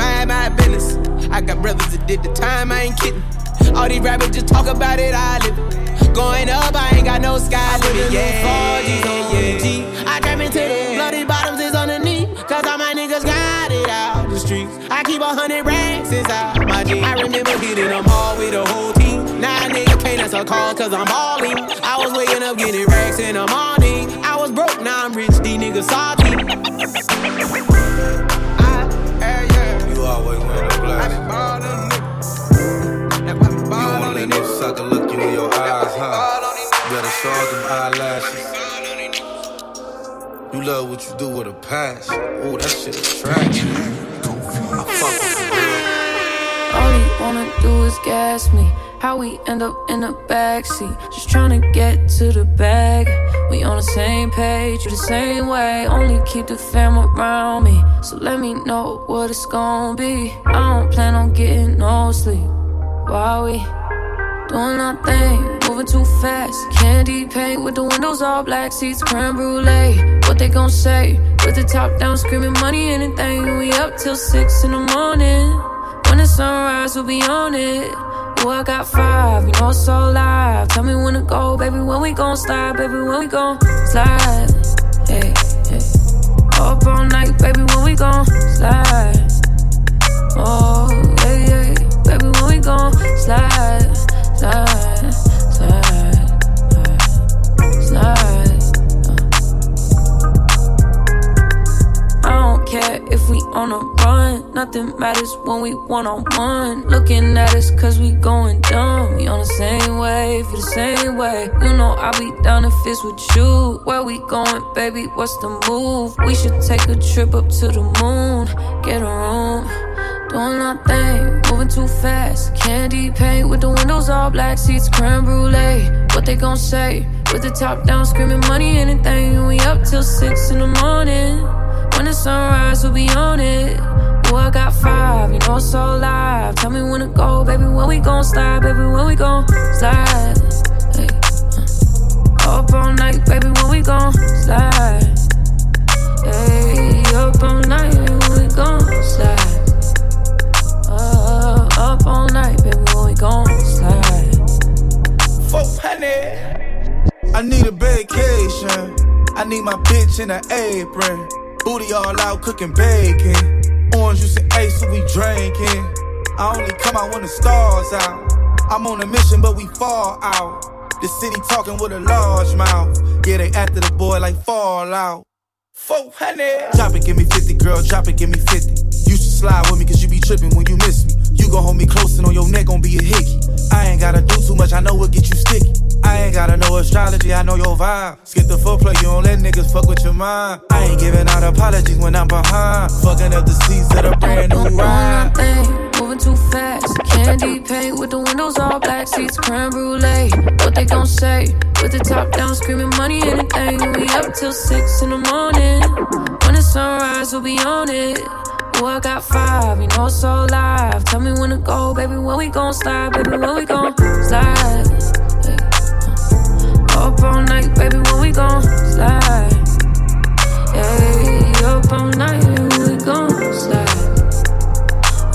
Mind my business. I got brothers that did the time, I ain't kidding. All these rappers just talk about it, I live it. Going up, I ain't got no sky limit. Yeah, 4G's on yeah. I came into the bloody bottoms is underneath. Cause all my niggas got it out the streets. I keep a hundred racks inside my jeans. I remember hitting them all with the whole team. Now a nigga can't answer calls cause I'm balling. I was waking up getting racks in the morning. I was broke, now I'm rich, these niggas salty. Let no sucker look you in your eyes, huh? Better show them eyelashes. You love what you do with a passion. Ooh, that shit is trash. I fuck with you, All he wanna do is gas me. How we end up in the backseat. Just trying to get to the bag. We on the same page, you the same way. Only keep the fam around me. So let me know what it's gonna be. I don't plan on getting no sleep. While we doing our thing, moving too fast. Candy paint with the windows all black, seats creme brulee. What they gon' say? With the top down, screaming money, anything. We up till six in the morning. When the sunrise, we'll be on it. Ooh, I got five, you know it's so live. Tell me when to go, baby. When we gon' slide, baby. When we gon' slide. Hey, hey. Up all night, baby. When we gon' slide. Oh, yeah, yeah. Baby, when we gon' slide, slide, slide, slide. I don't care if we on a run. Nothing matters when we one on one. Looking at us cause we going dumb. We on the same wave, the same way. You know I'll be down if it's with you. Where we going, baby? What's the move? We should take a trip up to the moon. Get a room. Doing our thing, moving too fast. Candy paint with the windows all black, seats creme brulee. What they gon' say? With the top down, screaming money, anything. We up till six in the morning. When the sunrise, we'll be on it. Ooh, I got five, you know it's so live. Tell me when to go, baby. When we gon' slide, baby. When we gon' slide. Hey, uh. Up all night, baby. When we gon' slide. Hey, up all night, when we gon' slide. Up all night, baby, when we gon' slide. Four hundred. I need a vacation. I need my bitch in an apron. Booty all out cooking bacon. Orange juice and ace, so we drinking. I only come out when the stars out. I'm on a mission, but we fall out. The city talking with a large mouth. Yeah, they after the boy like Fallout. 400. Drop it, give me 50, girl, drop it, give me 50. You should slide with me, cause you be tripping when you miss me. You gon' hold me close and on your neck gon' be a hickey. I ain't gotta do too much, I know what get you sticky. I ain't gotta know astrology, I know your vibe. Skip the foreplay, you don't let niggas fuck with your mind. I ain't giving out apologies when I'm behind. Fucking up the seats of a brand new ride. Moving too fast. Candy paint with the windows all black, seats creme brulee. What they gon' say? With the top down, screaming money, anything. We up till six in the morning. When the sunrise, we'll be on it. Ooh, I got five, you know it's so live. Tell me when to go, baby. When we gon' slide, baby. When we gon' slide. Hey. Up all night, baby. When we gon' slide. Hey, up all night, when we gon' slide.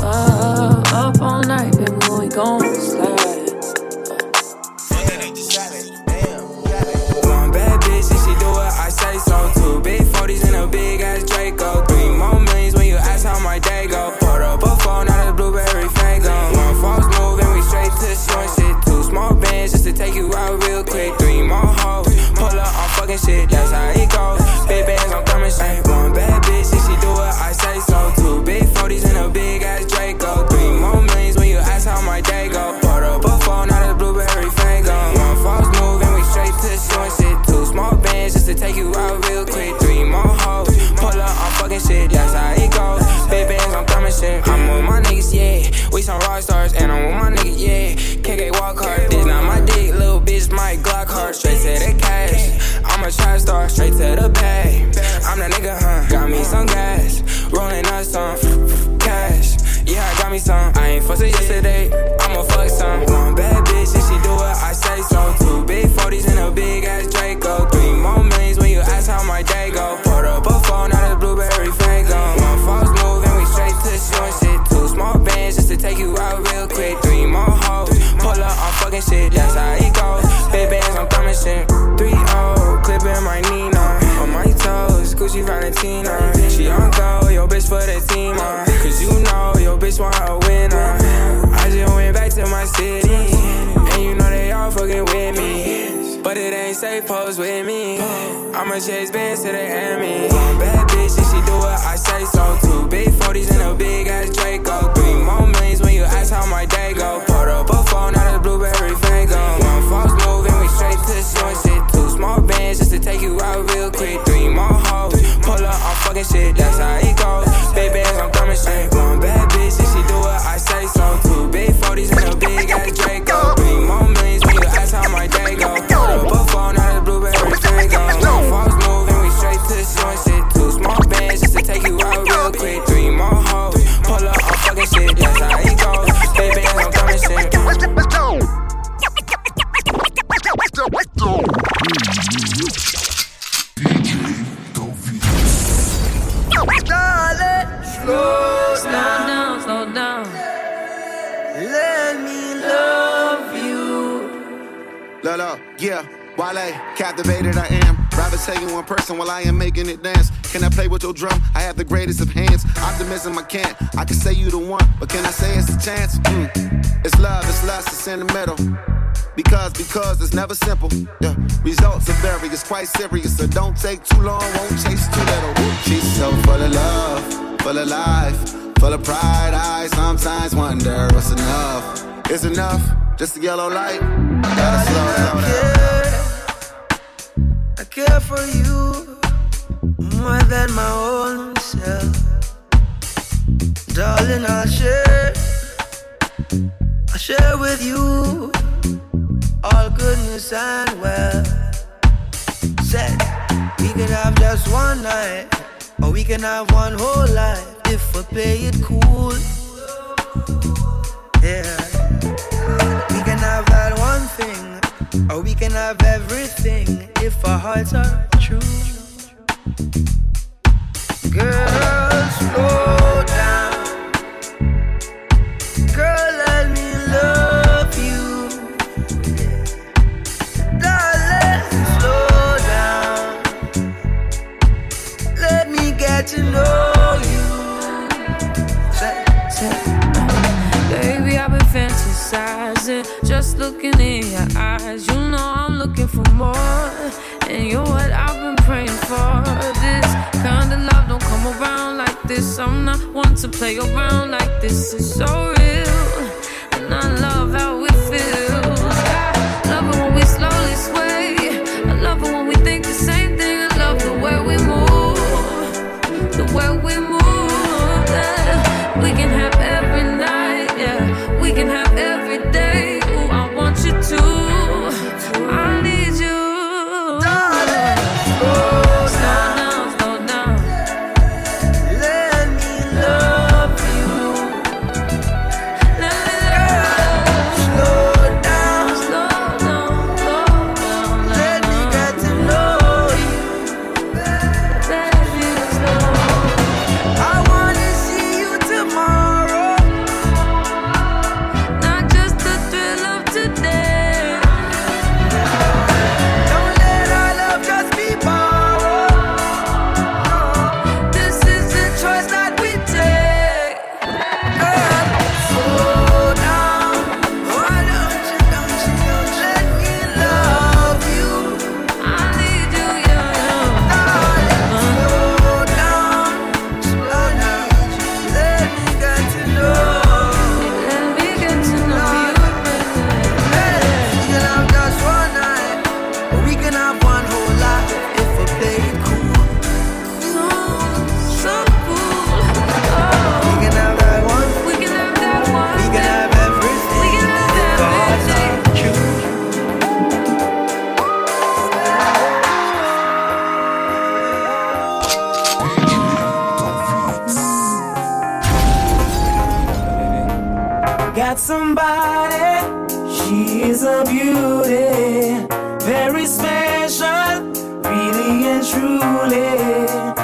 Uh, up all night, baby, ain't yesterday, pose with me. I'ma chase bands to the Emmy. Bad bitch, and she do what I say so. Two big 40s and a big ass Draco. Three more millions when you ask how my day go. Put up a phone out of blueberry fango. One false move and we straight to short shit. Two small bands just to take you out real quick. Three more hoes. Pull up, I'm fucking shit, that's how it goes. Big bands, I'm coming straight. While I am making it dance. Can I play with your drum? I have the greatest of hands. Optimism I can't. I can say you the one, but can I say it's a chance? Mm. It's love, it's lust, it's in the middle. Because, because it's never simple. Yeah. Results are various, quite serious. So don't take too long, won't chase too little. She's so full of love, full of life, full of pride. I sometimes wonder what's enough. Is enough just a yellow light? Gotta slow down. Care for you more than my own self. Darling, I'll share, I'll share with you all goodness and wealth. Said we can have just one night, or we can have one whole life if we play it cool. Yeah, we can have that one thing, or we can have everything if our hearts are true. Girl, slow just looking in your eyes. You know I'm looking for more, and you're what I've been praying for. This kind of love don't come around like this. I'm not one to play around like this. It's so real, special, really and truly.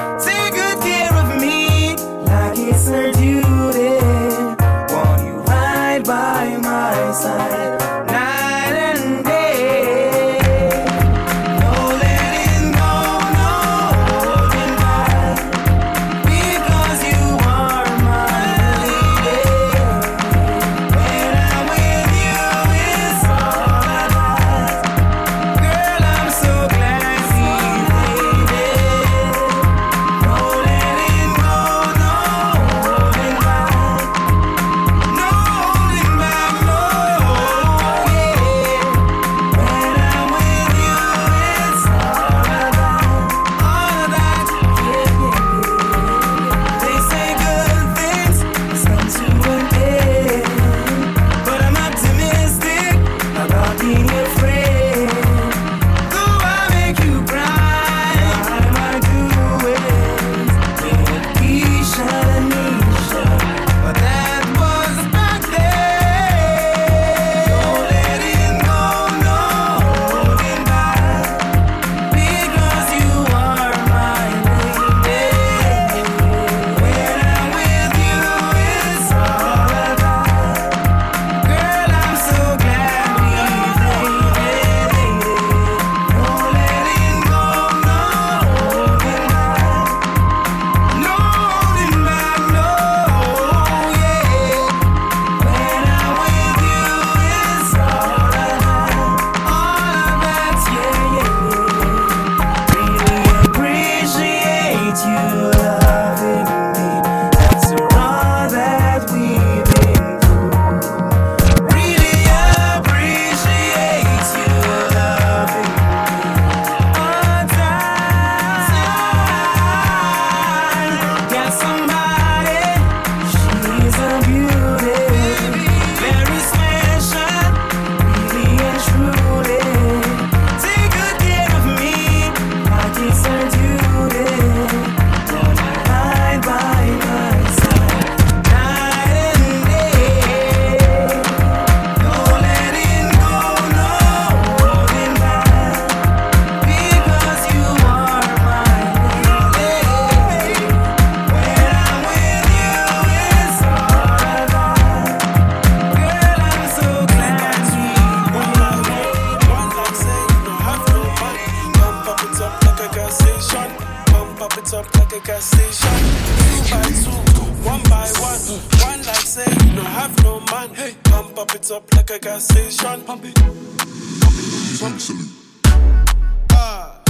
Hey, pump up it up like a gas station. Pump it. Pump it. Pump it. Ah,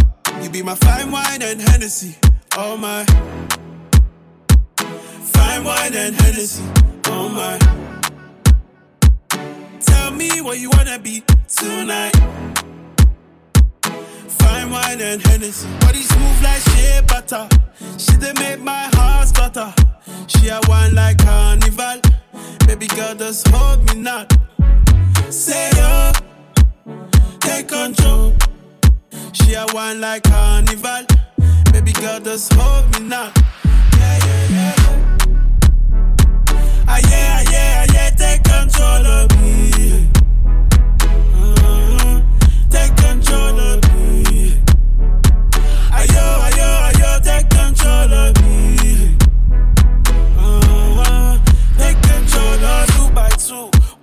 you be my fine wine and Hennessy. Oh my. Fine wine and Hennessy. Oh my. Tell me what you wanna be tonight. Fine wine and Hennessy. Body smooth like shea butter. She done make my heart stutter. She a wine like carnival. Baby girl, just hold me now. Say yo, take control. She a wine like carnival. Baby girl, just hold me now. Yeah, yeah, yeah. Ah, yeah, ah, yeah, ah, yeah, take control of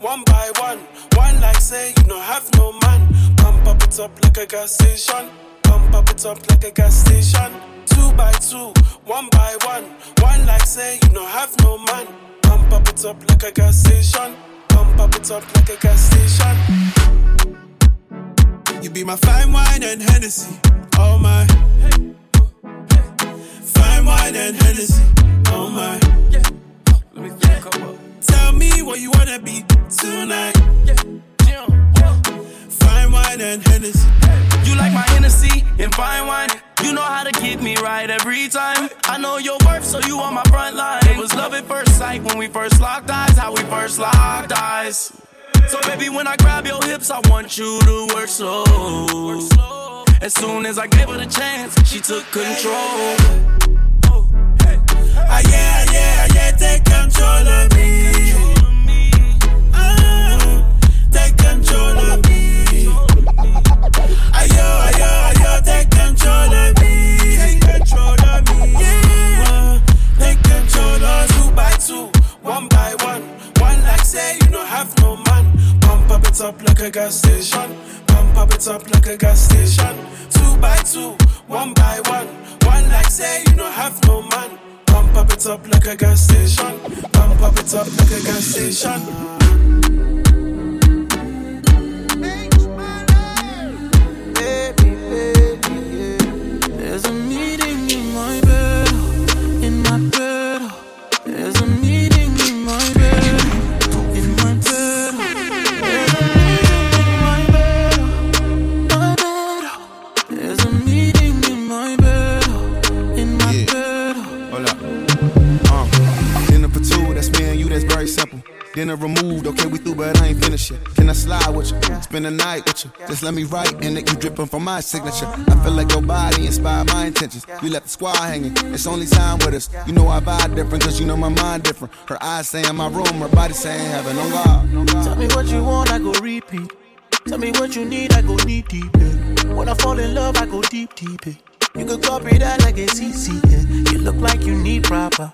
one by one. One like say you don't have no man. Pump up it up like a gas station. Pump up it up like a gas station. Two by two, one by one. One like say you don't have no man. Pump up it up like a gas station. Pump up it up like a gas station. You be my fine wine and Hennessy. Oh my. Fine wine and Hennessy. Oh my. Tell me you wanna be tonight. Fine wine and Hennessy. You like my Hennessy and fine wine. You know how to get me right every time. I know your worth, so you on my front line. It was love at first sight when we first locked eyes. How we first locked eyes. So baby, when I grab your hips, I want you to work slow. As soon as I gave her the chance, she took control. Ah, yeah, yeah, yeah, take control of me. Ah, take control of me. Ayo, ayo, ayo, take control of me. Take control of me. Yeah, take control of two by two, one by one. One like say you don't have no man. Pump up it up like a gas station. Pump up it up like a gas station. Two by two, one by one. One like say you don't have no man. Pump it up like a gas station. Pump up it up like a gas station. There's a meeting Dinner removed, okay, we through, but I ain't finished yet. Can I slide with you? Spend the night with you. Just let me write and it you dripping from my signature. I feel like your body inspired my intentions. You left the squad hanging, it's only time with us. You know I vibe different, cause you know my mind different. Her eyes saying my room, her body saying heaven on God. Tell me what you want, I go repeat. Tell me what you need, I go knee deep. Yeah. When I fall in love, I go deep, deep. Yeah. You could copy that like a CC. Yeah. You look like you need proper.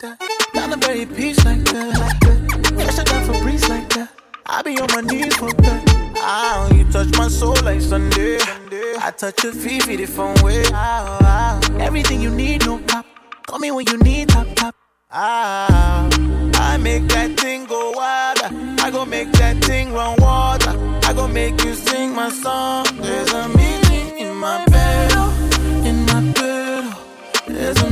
that, very peach like that. Fresh down for breeze like that. I be on my knees for that. Ah, you touch my soul like Sunday. I touch your feet, feet different way. Ah, ah. Everything you need, no pop. Call me when you need top top. Ah, I make that thing go wilder. I go make that thing run water. I go make you sing my song. There's a meeting in my bed, in my bed. There's a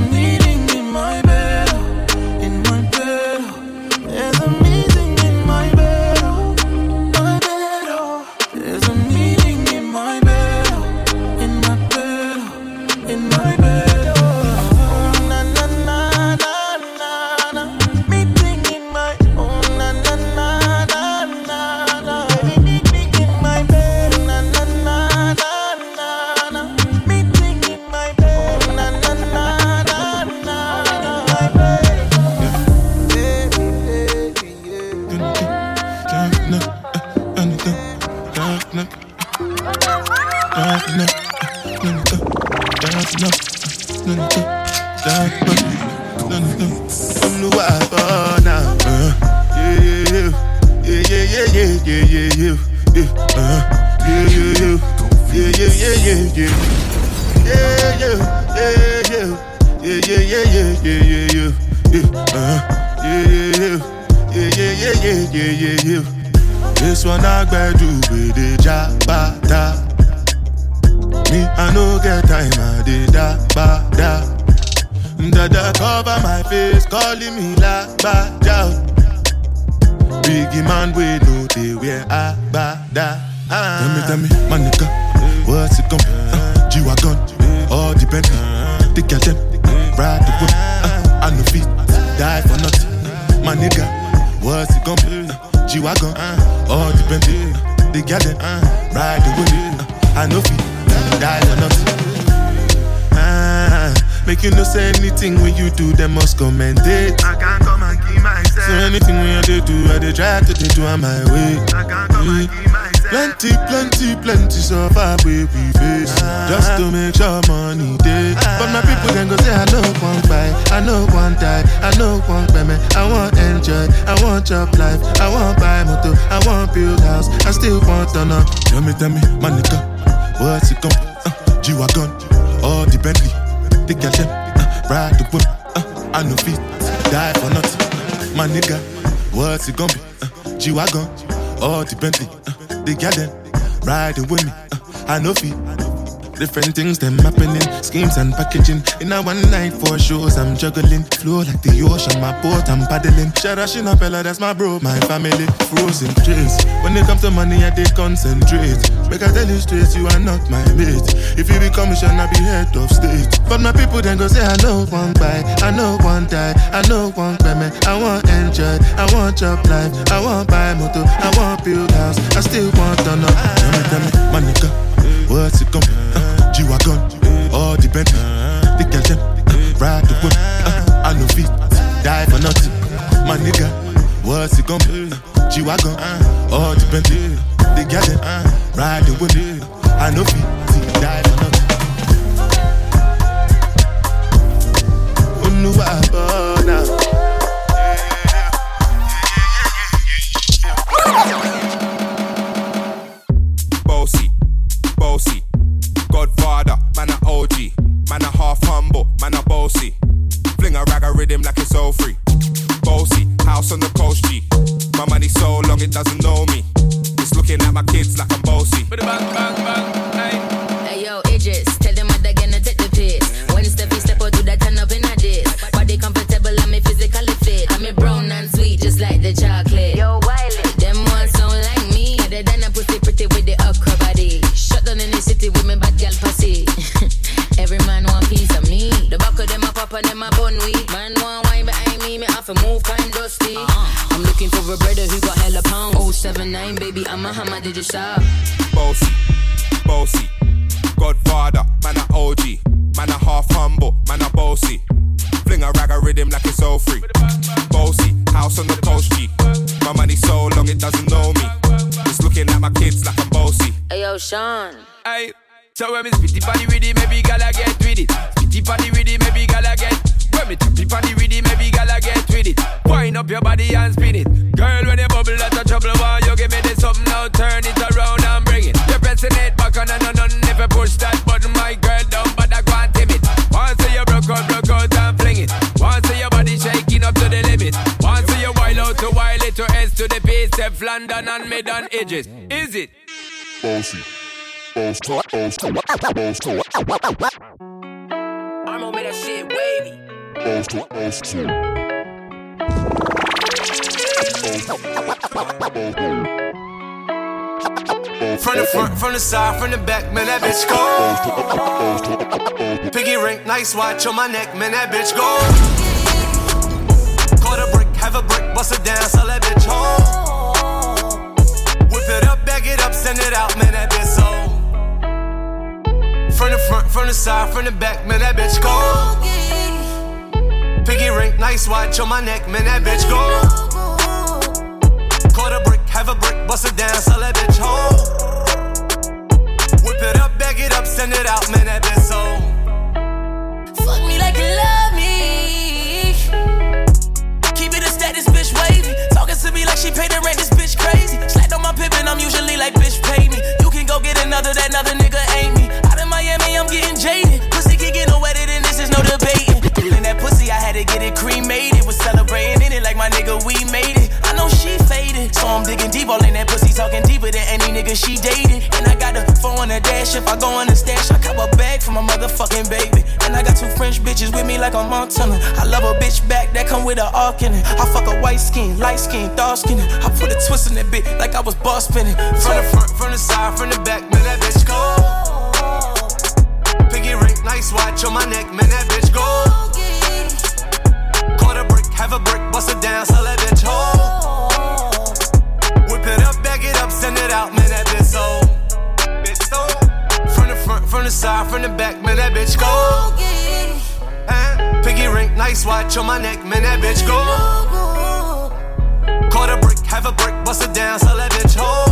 This one I gotta do with the jabata. Me, I no get time, I did da ba da. Dada cover my face, calling me la ba da. Biggie man, we know they wear a ba da. Tell me, tell me, my nigga, what's it be? Uh, G-Wagon, all the Bentley, the girl them, ride the whip. Uh, I no feet, die for nothing. My nigga, what's it be? Uh, G-Wagon, all the Bentley, the girl them, ride the whip. Uh, I no feet, die for nothing. Ah, make you no say anything when you do, them must commend it. I can't come and keep myself. So anything when you do, I dey try to do on my way. I can't come and keep myself. Plenty, plenty, plenty so far way we face. Just to make sure money day But my people then go say I know one buy I know one die, I know one payment. I want enjoy, I want job life. I want buy motor, I want build house. I still want to know Tell me, tell me, my nigga What's it be? Uh, G-Wagon, all the Bentley The girl them, uh, ride the whip uh, I know feet, die for nothing My nigga, what's it gonna be? Uh, G-Wagon, all the Bentley uh, the girl them riding with me. Uh, I know feet. Different things them happening, schemes and packaging. In a one night for shows, I'm juggling. Flow like the ocean, my boat, I'm paddling. Sharashin Pella, that's my bro, my family. Frozen trace. When it comes to money, I they concentrate. Make I tell you straight, you are not my mate. If you become a I be head of state. But my people then go say, I know one buy, I know one die, I know one payment. I want enjoy, I want job life, I want buy motor, I want build house, I still want to know. Tell me, tell me, my nigga, what's it be? Uh, G-Wagon, all the Bentley, the them, uh, ride the whip, uh, I know feet, die for nothing. My nigga, what's it gonna be? Uh, G-Wagon, all the Bentley, the girl them, uh, ride the whip, uh, I know feet, die for nothing. Oluwa bossy, Godfather, man a OG, man a half humble, man a bossy. Fling a rag a rhythm like it's all free. Bossy, house on the coast G. My money so long it doesn't know me. It's looking at my kids like I'm bossy. Hey yo, Idris, tell them what they're gonna take the piss. When Steffi step out to that turn up in a diss. Body comfortable, I'm a physically fit. I'm a brown and sweet, just like the chocolate. Yo, Wiley, them ones sound like me. Other than a pussy pretty with the okra body. Shut down in the city with me bad gal pussy. Every man want piece of me. The back of them a pop and them a bun weed. Man a brother who got hella pound. 079, baby, I'm a hammer, did you shop? Bossy, bossy, Godfather, man a OG, man a half humble, man a bossy. Fling a rag a rhythm like it's all free. Bossy, house on the coast G. My money so long it doesn't know me. It's looking at my kids like I'm bossy. Hey yo, Sean. Hey, so when me spitty body with it, maybe gala get with it. Spitty body with it, maybe gala get. When me tappy body with it, maybe gala get with it. Wind up your body and spin it. Girl, when you bubble, that's a trouble. Why you give me this something now? Turn it around and bring it. You're pressing it back on and on and if you push that button, my girl I can't tame it. Once you broke out, broke out and fling it. Once your body shaking up to the limit. Once you wild out to wild it to S to the base, London and mid on edges. Is it? Bossy. I'm make that shit wavy. From the front, from the side, from the back, man, that bitch go. Piggy ring, nice watch on my neck, man, that bitch go. Caught a brick, have a brick, bust it down, sell that bitch home. Whip it up, bag it up, send it out, man, that bitch so. From the front, from the side, from the back, man, that bitch go. Piggy ring, nice watch on my neck, man, that bitch gold. Quarter brick, have a brick, bust it down, sell that bitch whole. Whip it up, bag it up, send it out, man, that bitch sold. Fuck me like you love me. Keep it a status, bitch wavy. Talking to me like she paid the rent, this bitch crazy. Slapped on my pivot, I'm usually like, bitch, pay me. You can go get another, that another nigga I'm getting jaded. Pussy kicking no wetter than this, is no debating. Feeling that pussy, I had to get it cremated. Was celebrating in it like my nigga, we made it. I know she faded, so I'm digging deep. All in that pussy, talking deeper than any nigga she dated. And I got a phone on a dash. If I go on the stash, I cop a bag for my motherfucking baby. And I got two French bitches with me like a Montana. I love a bitch back that come with a arc in it. I fuck a white skin, light skin, dark skin. I put a twist in that bitch like I was boss spinning. From the front, from the side, from the back, man, that bitch cold. Nice watch on my neck, man, that bitch go. Caught a brick, have a brick, bust it down, sell that bitch whole. Whip it up, back it up, send it out, man, that bitch so. Bitch so. From the front, from the side, from the back, man, that bitch go. Eh, Piggy ring, nice watch on my neck, man, that bitch go. Caught a brick, have a brick, bust it down, sell that bitch whole.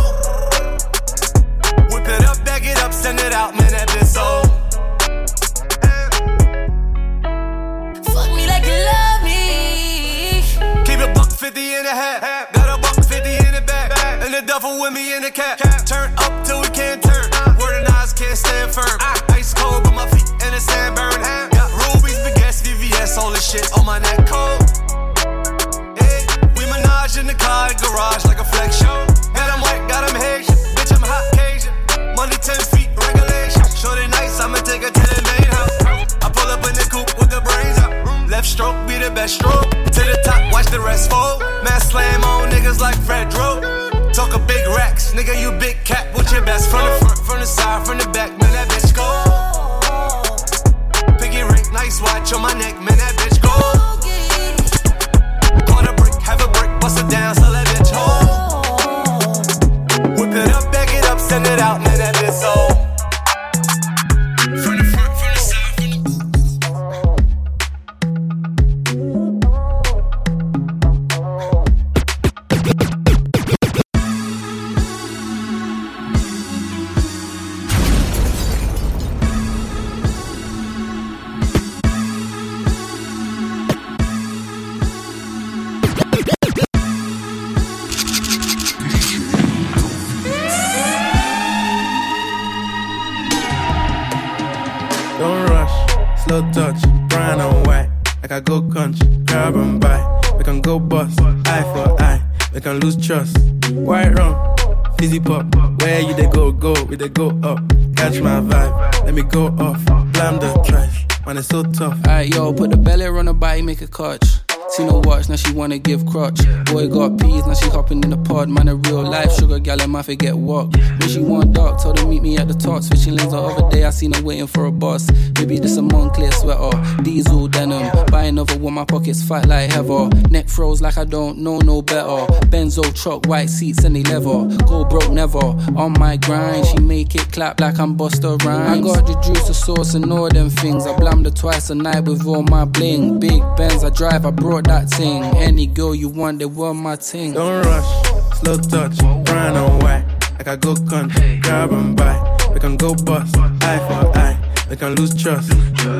Truck, white seats and they leather. Go broke never. On my grind, she make it clap like I'm Busta Rhymes. I got the juice, the sauce, and all them things. I blammed her twice a night with all my bling. Big Benz I drive, I brought that thing. Any girl you want, they want my thing. Don't rush, slow touch, brown and white. I go country, grab and buy. We can go bust, eye for eye. We can lose trust.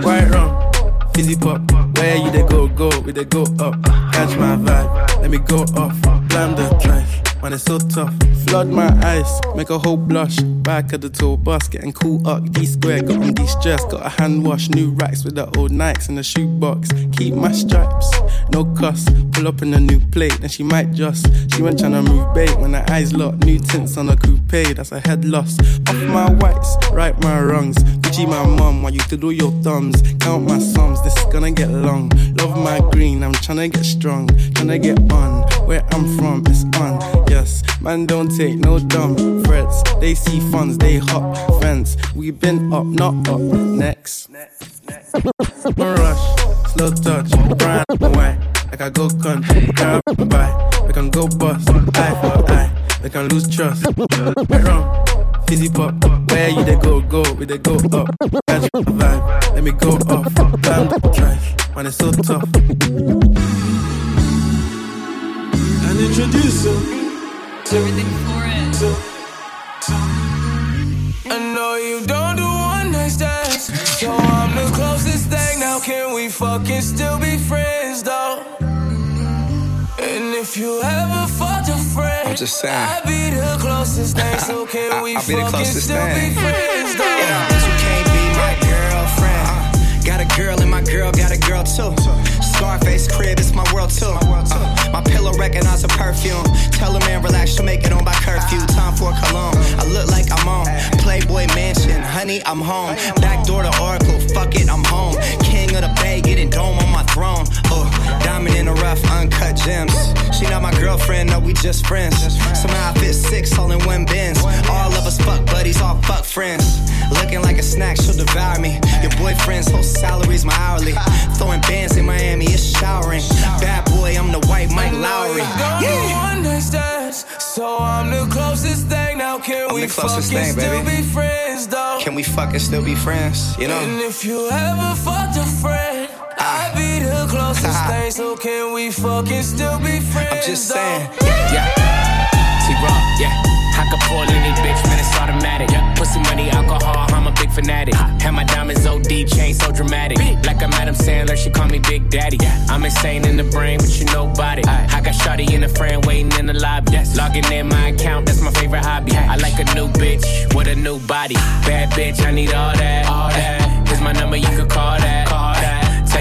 White rum, fizzy pop. Where you they go, go, we they go up. Catch my vibe, let me go off. Blam the trash, man, it's so tough. Flood my eyes, make a whole blush. Back of the tour bus, getting cool up. D square, got on de stress, got a hand wash. New racks with the old Nikes in the shoebox. Keep my stripes, no cuss. Pull up in a new plate, then she might just. She went tryna move bait when her eyes locked. New tints on a coupe, that's a head loss. Off my whites, right my wrongs. Gucci my mum, while you do your thumbs. Count my sums, this is gonna get long. Love my green, I'm tryna get strong. Tryna get on, where I'm from, it's on. Yes, man, don't take no dumb threats. They see funds, they hop fence. We been up, not up. Next. No rush, slow touch, brown white. Like I go country, grab and buy. We can go bust, eye for eye. We can lose trust. Wrong, fizzy pop. Where you they go, go, we they go up. Catch my vibe, let me go off. Blam the trash, man, it's so tough. And introduce her. Everything for it. I know you don't do one night stands, so I'm the closest thing. Now can we fucking still be friends though? And if you ever fucked a friend, I'm just saying. I'd be the closest thing. So can we I'll be the fucking closest still thing. be friends though? Yeah, this one can't be my girlfriend. Got a girl and my girl got a girl too. Scarface crib, it's my world too. Uh, My pillow recognize a perfume. Tell a man relax, she'll make it on by curfew. Time for cologne. I look like I'm on Playboy Mansion. Honey, I'm home. Back door to Oracle. Fuck it, I'm home. King of the Bay, getting dome on my throne. Oh, diamond in the rough, uncut gems. She not my girlfriend, no, we just friends. Somehow I fit six all in one bins. All of us fuck buddies, all fuck friends. Looking like a snack, she'll devour me. Your boyfriend's whole salary's my hourly. Throwing bands in Miami, it's showering. Bad boy, I'm the white Mike Lowrey. Don't Yeah. understand. So I'm the closest thing. Now can I'm we fucking thing, still baby. be friends though? Can we fucking still be friends? You know. And if you ever fucked a friend, ah. I'd be the closest thing. So can we fucking still be friends? I'm just saying. Yeah. T-Raw, yeah. I can pull any bitch, man, it's automatic. Yeah. Pussy money, alcohol, I'm a big fanatic. Have my diamonds OD, chain so dramatic. Like I'm Adam Sandler, she call me Big Daddy. I'm insane in the brain, but you nobody. I got Shawty in the frame, waiting in the lobby. Logging in my account, that's my favorite hobby. I like a new bitch with a new body. Bad bitch, I need all that. All that. Here's my number, you could call that. Call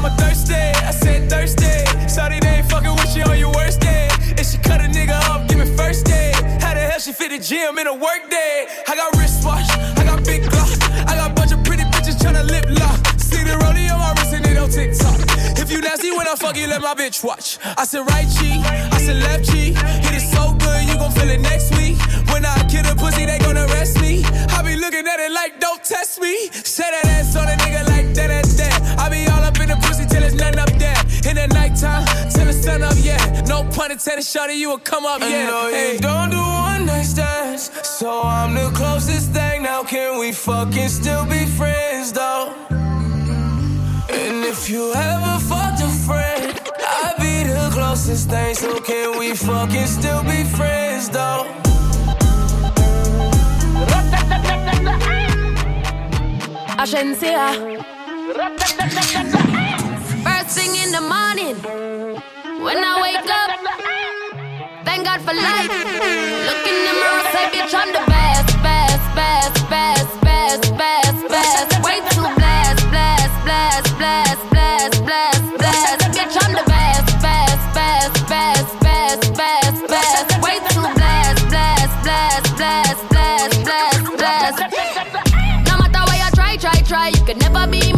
Mama thirsty, I said thirsty. Sorry they ain't fucking with you on your worst day. And she cut a nigga up, give me first day. How the hell she fit the gym in a work day? I got wristwatch, I got big glock, I got bunch of pretty bitches tryna lip lock. See the rollie on my wrist and it on TikTok. If you nasty when I fuck you, let my bitch watch. I said right cheek, I said left cheek. Hit it so good, you gon' feel it next week. When I kill a pussy, they gon' arrest me. I be looking at it like, don't test me. Say that ass on a nigga In the till the sun up, yeah. No pun intended, shawty, you will come up, yeah. know you don't do one night stands, so I'm the closest thing. Now can we fucking still be friends, though? And if you ever fucked a friend, I'd be the closest thing. So can we fucking still be friends, though? Agencia. Thing in the morning, when I wake up, thank God for life. Look in the mirror, say, bitch, I'm the best, best, best, best, best, best, best. Way too blessed, blessed, blessed, blessed, blessed, blessed, blessed. Bitch, I'm the best, best, best, best, best, best, best. Way too blessed, blessed, blessed, blessed, blessed, blessed, blessed. No matter what you try, try, try, you can never be me,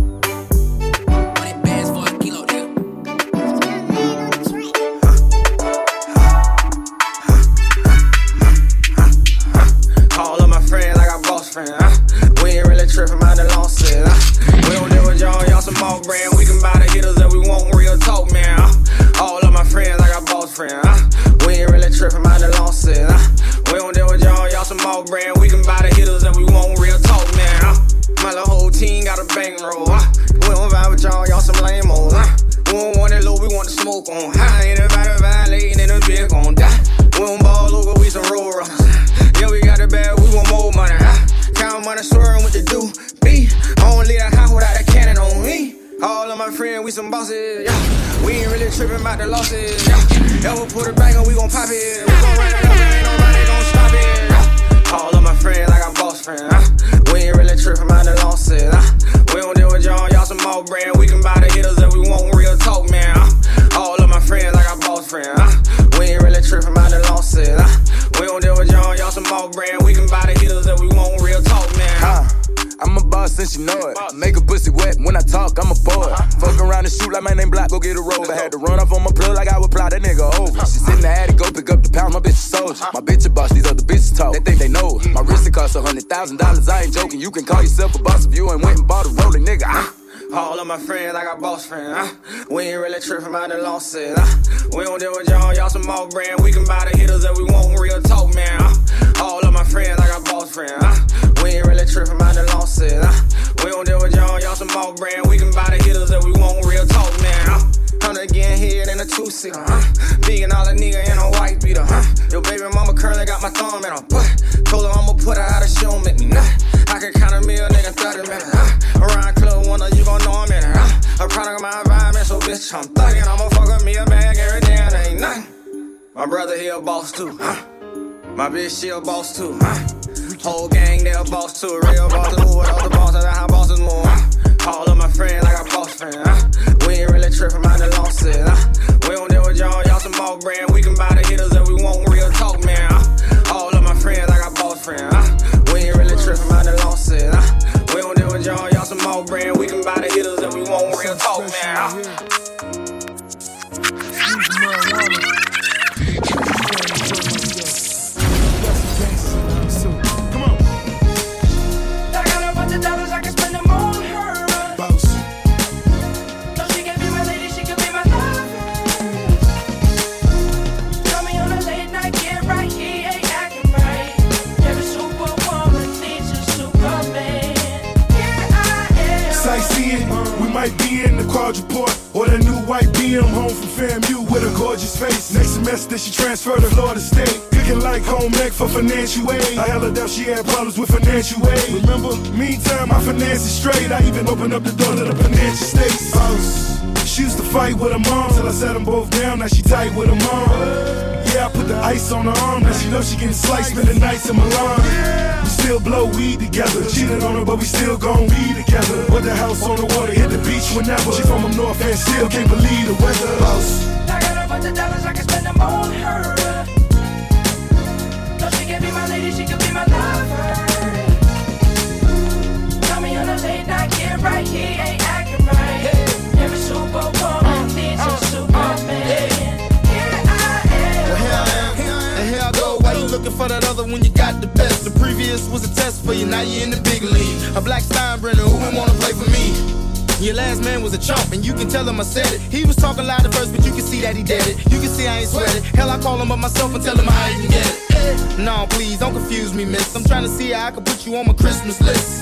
my friends, I got boss friends. We ain't really tripping about the losses. We don't deal with y'all, y'all some old brand. We can buy the hitters that we want, real talk, man. bitch, she a boss too. Next semester, she transferred to Florida State. Cooking like home ec for financial aid. I her down, she had problems with financial aid. Remember? Meantime, my finance is straight. I even opened up the door to the financial states. House. She used to fight with her mom till I set them both down. Now she tight with her mom. Yeah, I put the ice on her arm. Now she know she getting sliced, spending nights in Milan. We still blow weed together. Cheated on her, but we still gon' be together. Put the house on the water, hit the beach whenever. She from up north and still can't believe the weather. House. I got a bunch of dollars, I can spend them on her. No, she can be my lady, she can be my lover. Tell me on a late night, get right, he ain't acting right. Every superwoman needs a superman. Here I am. Here I am, and here I go. Why you looking for that other when you got the best? The previous was a test for you, now you're in the big league. A black Steinbrenner, who would wanna play for me? Your last man was a chump, and you can tell him I said it. He was talking loud at first, but you can see that he did it. You can see I ain't sweat it. Hell, I call him up myself and tell him I even get it. No, please, don't confuse me, miss. I'm trying to see how I can put you on my Christmas list.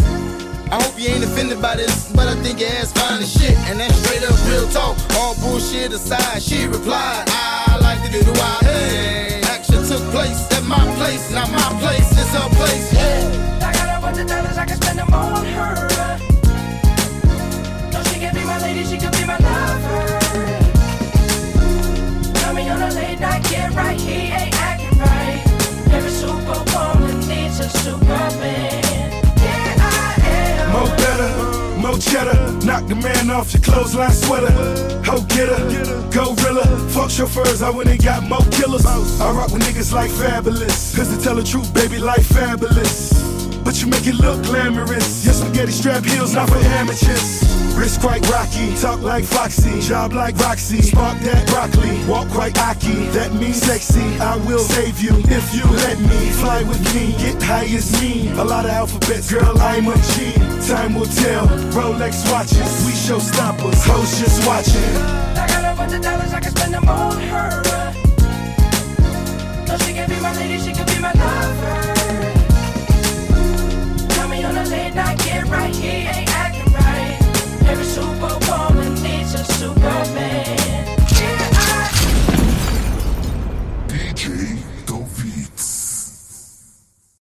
I hope you ain't offended by this, but I think your ass fine as shit. And that's straight up real talk. All bullshit aside, she replied, I like to do the wild thing. Action took place at my place, not my place, it's her place. Yeah. I got a bunch of dollars, I can spend them on her. Lady, she can be my lover. Tell me on a late night, get right, he ain't acting right. Every superwoman needs a superman. Mo better, mo cheddar. Knock the man off your clothesline sweater. Ho getter, gorilla. Fuck chauffeurs, I went and got mo killers. I rock with niggas like Fabolous. Cause to tell the truth, baby, life fabulous you make it look glamorous. Your spaghetti strap heels, not for amateurs. Wrist quite rocky, talk like Foxy, job like Roxy, spark that broccoli, walk quite Aki. That means sexy. I will save you if you let me fly with me, get high as me. A lot of alphabets, girl, I'm a G. Time will tell. Rolex watches, we show stoppers, hoes just watching. I got a bunch of dollars, I can spend them on her. No, she can be my lady, she can be my. not get right, he ain't acting right. Every Super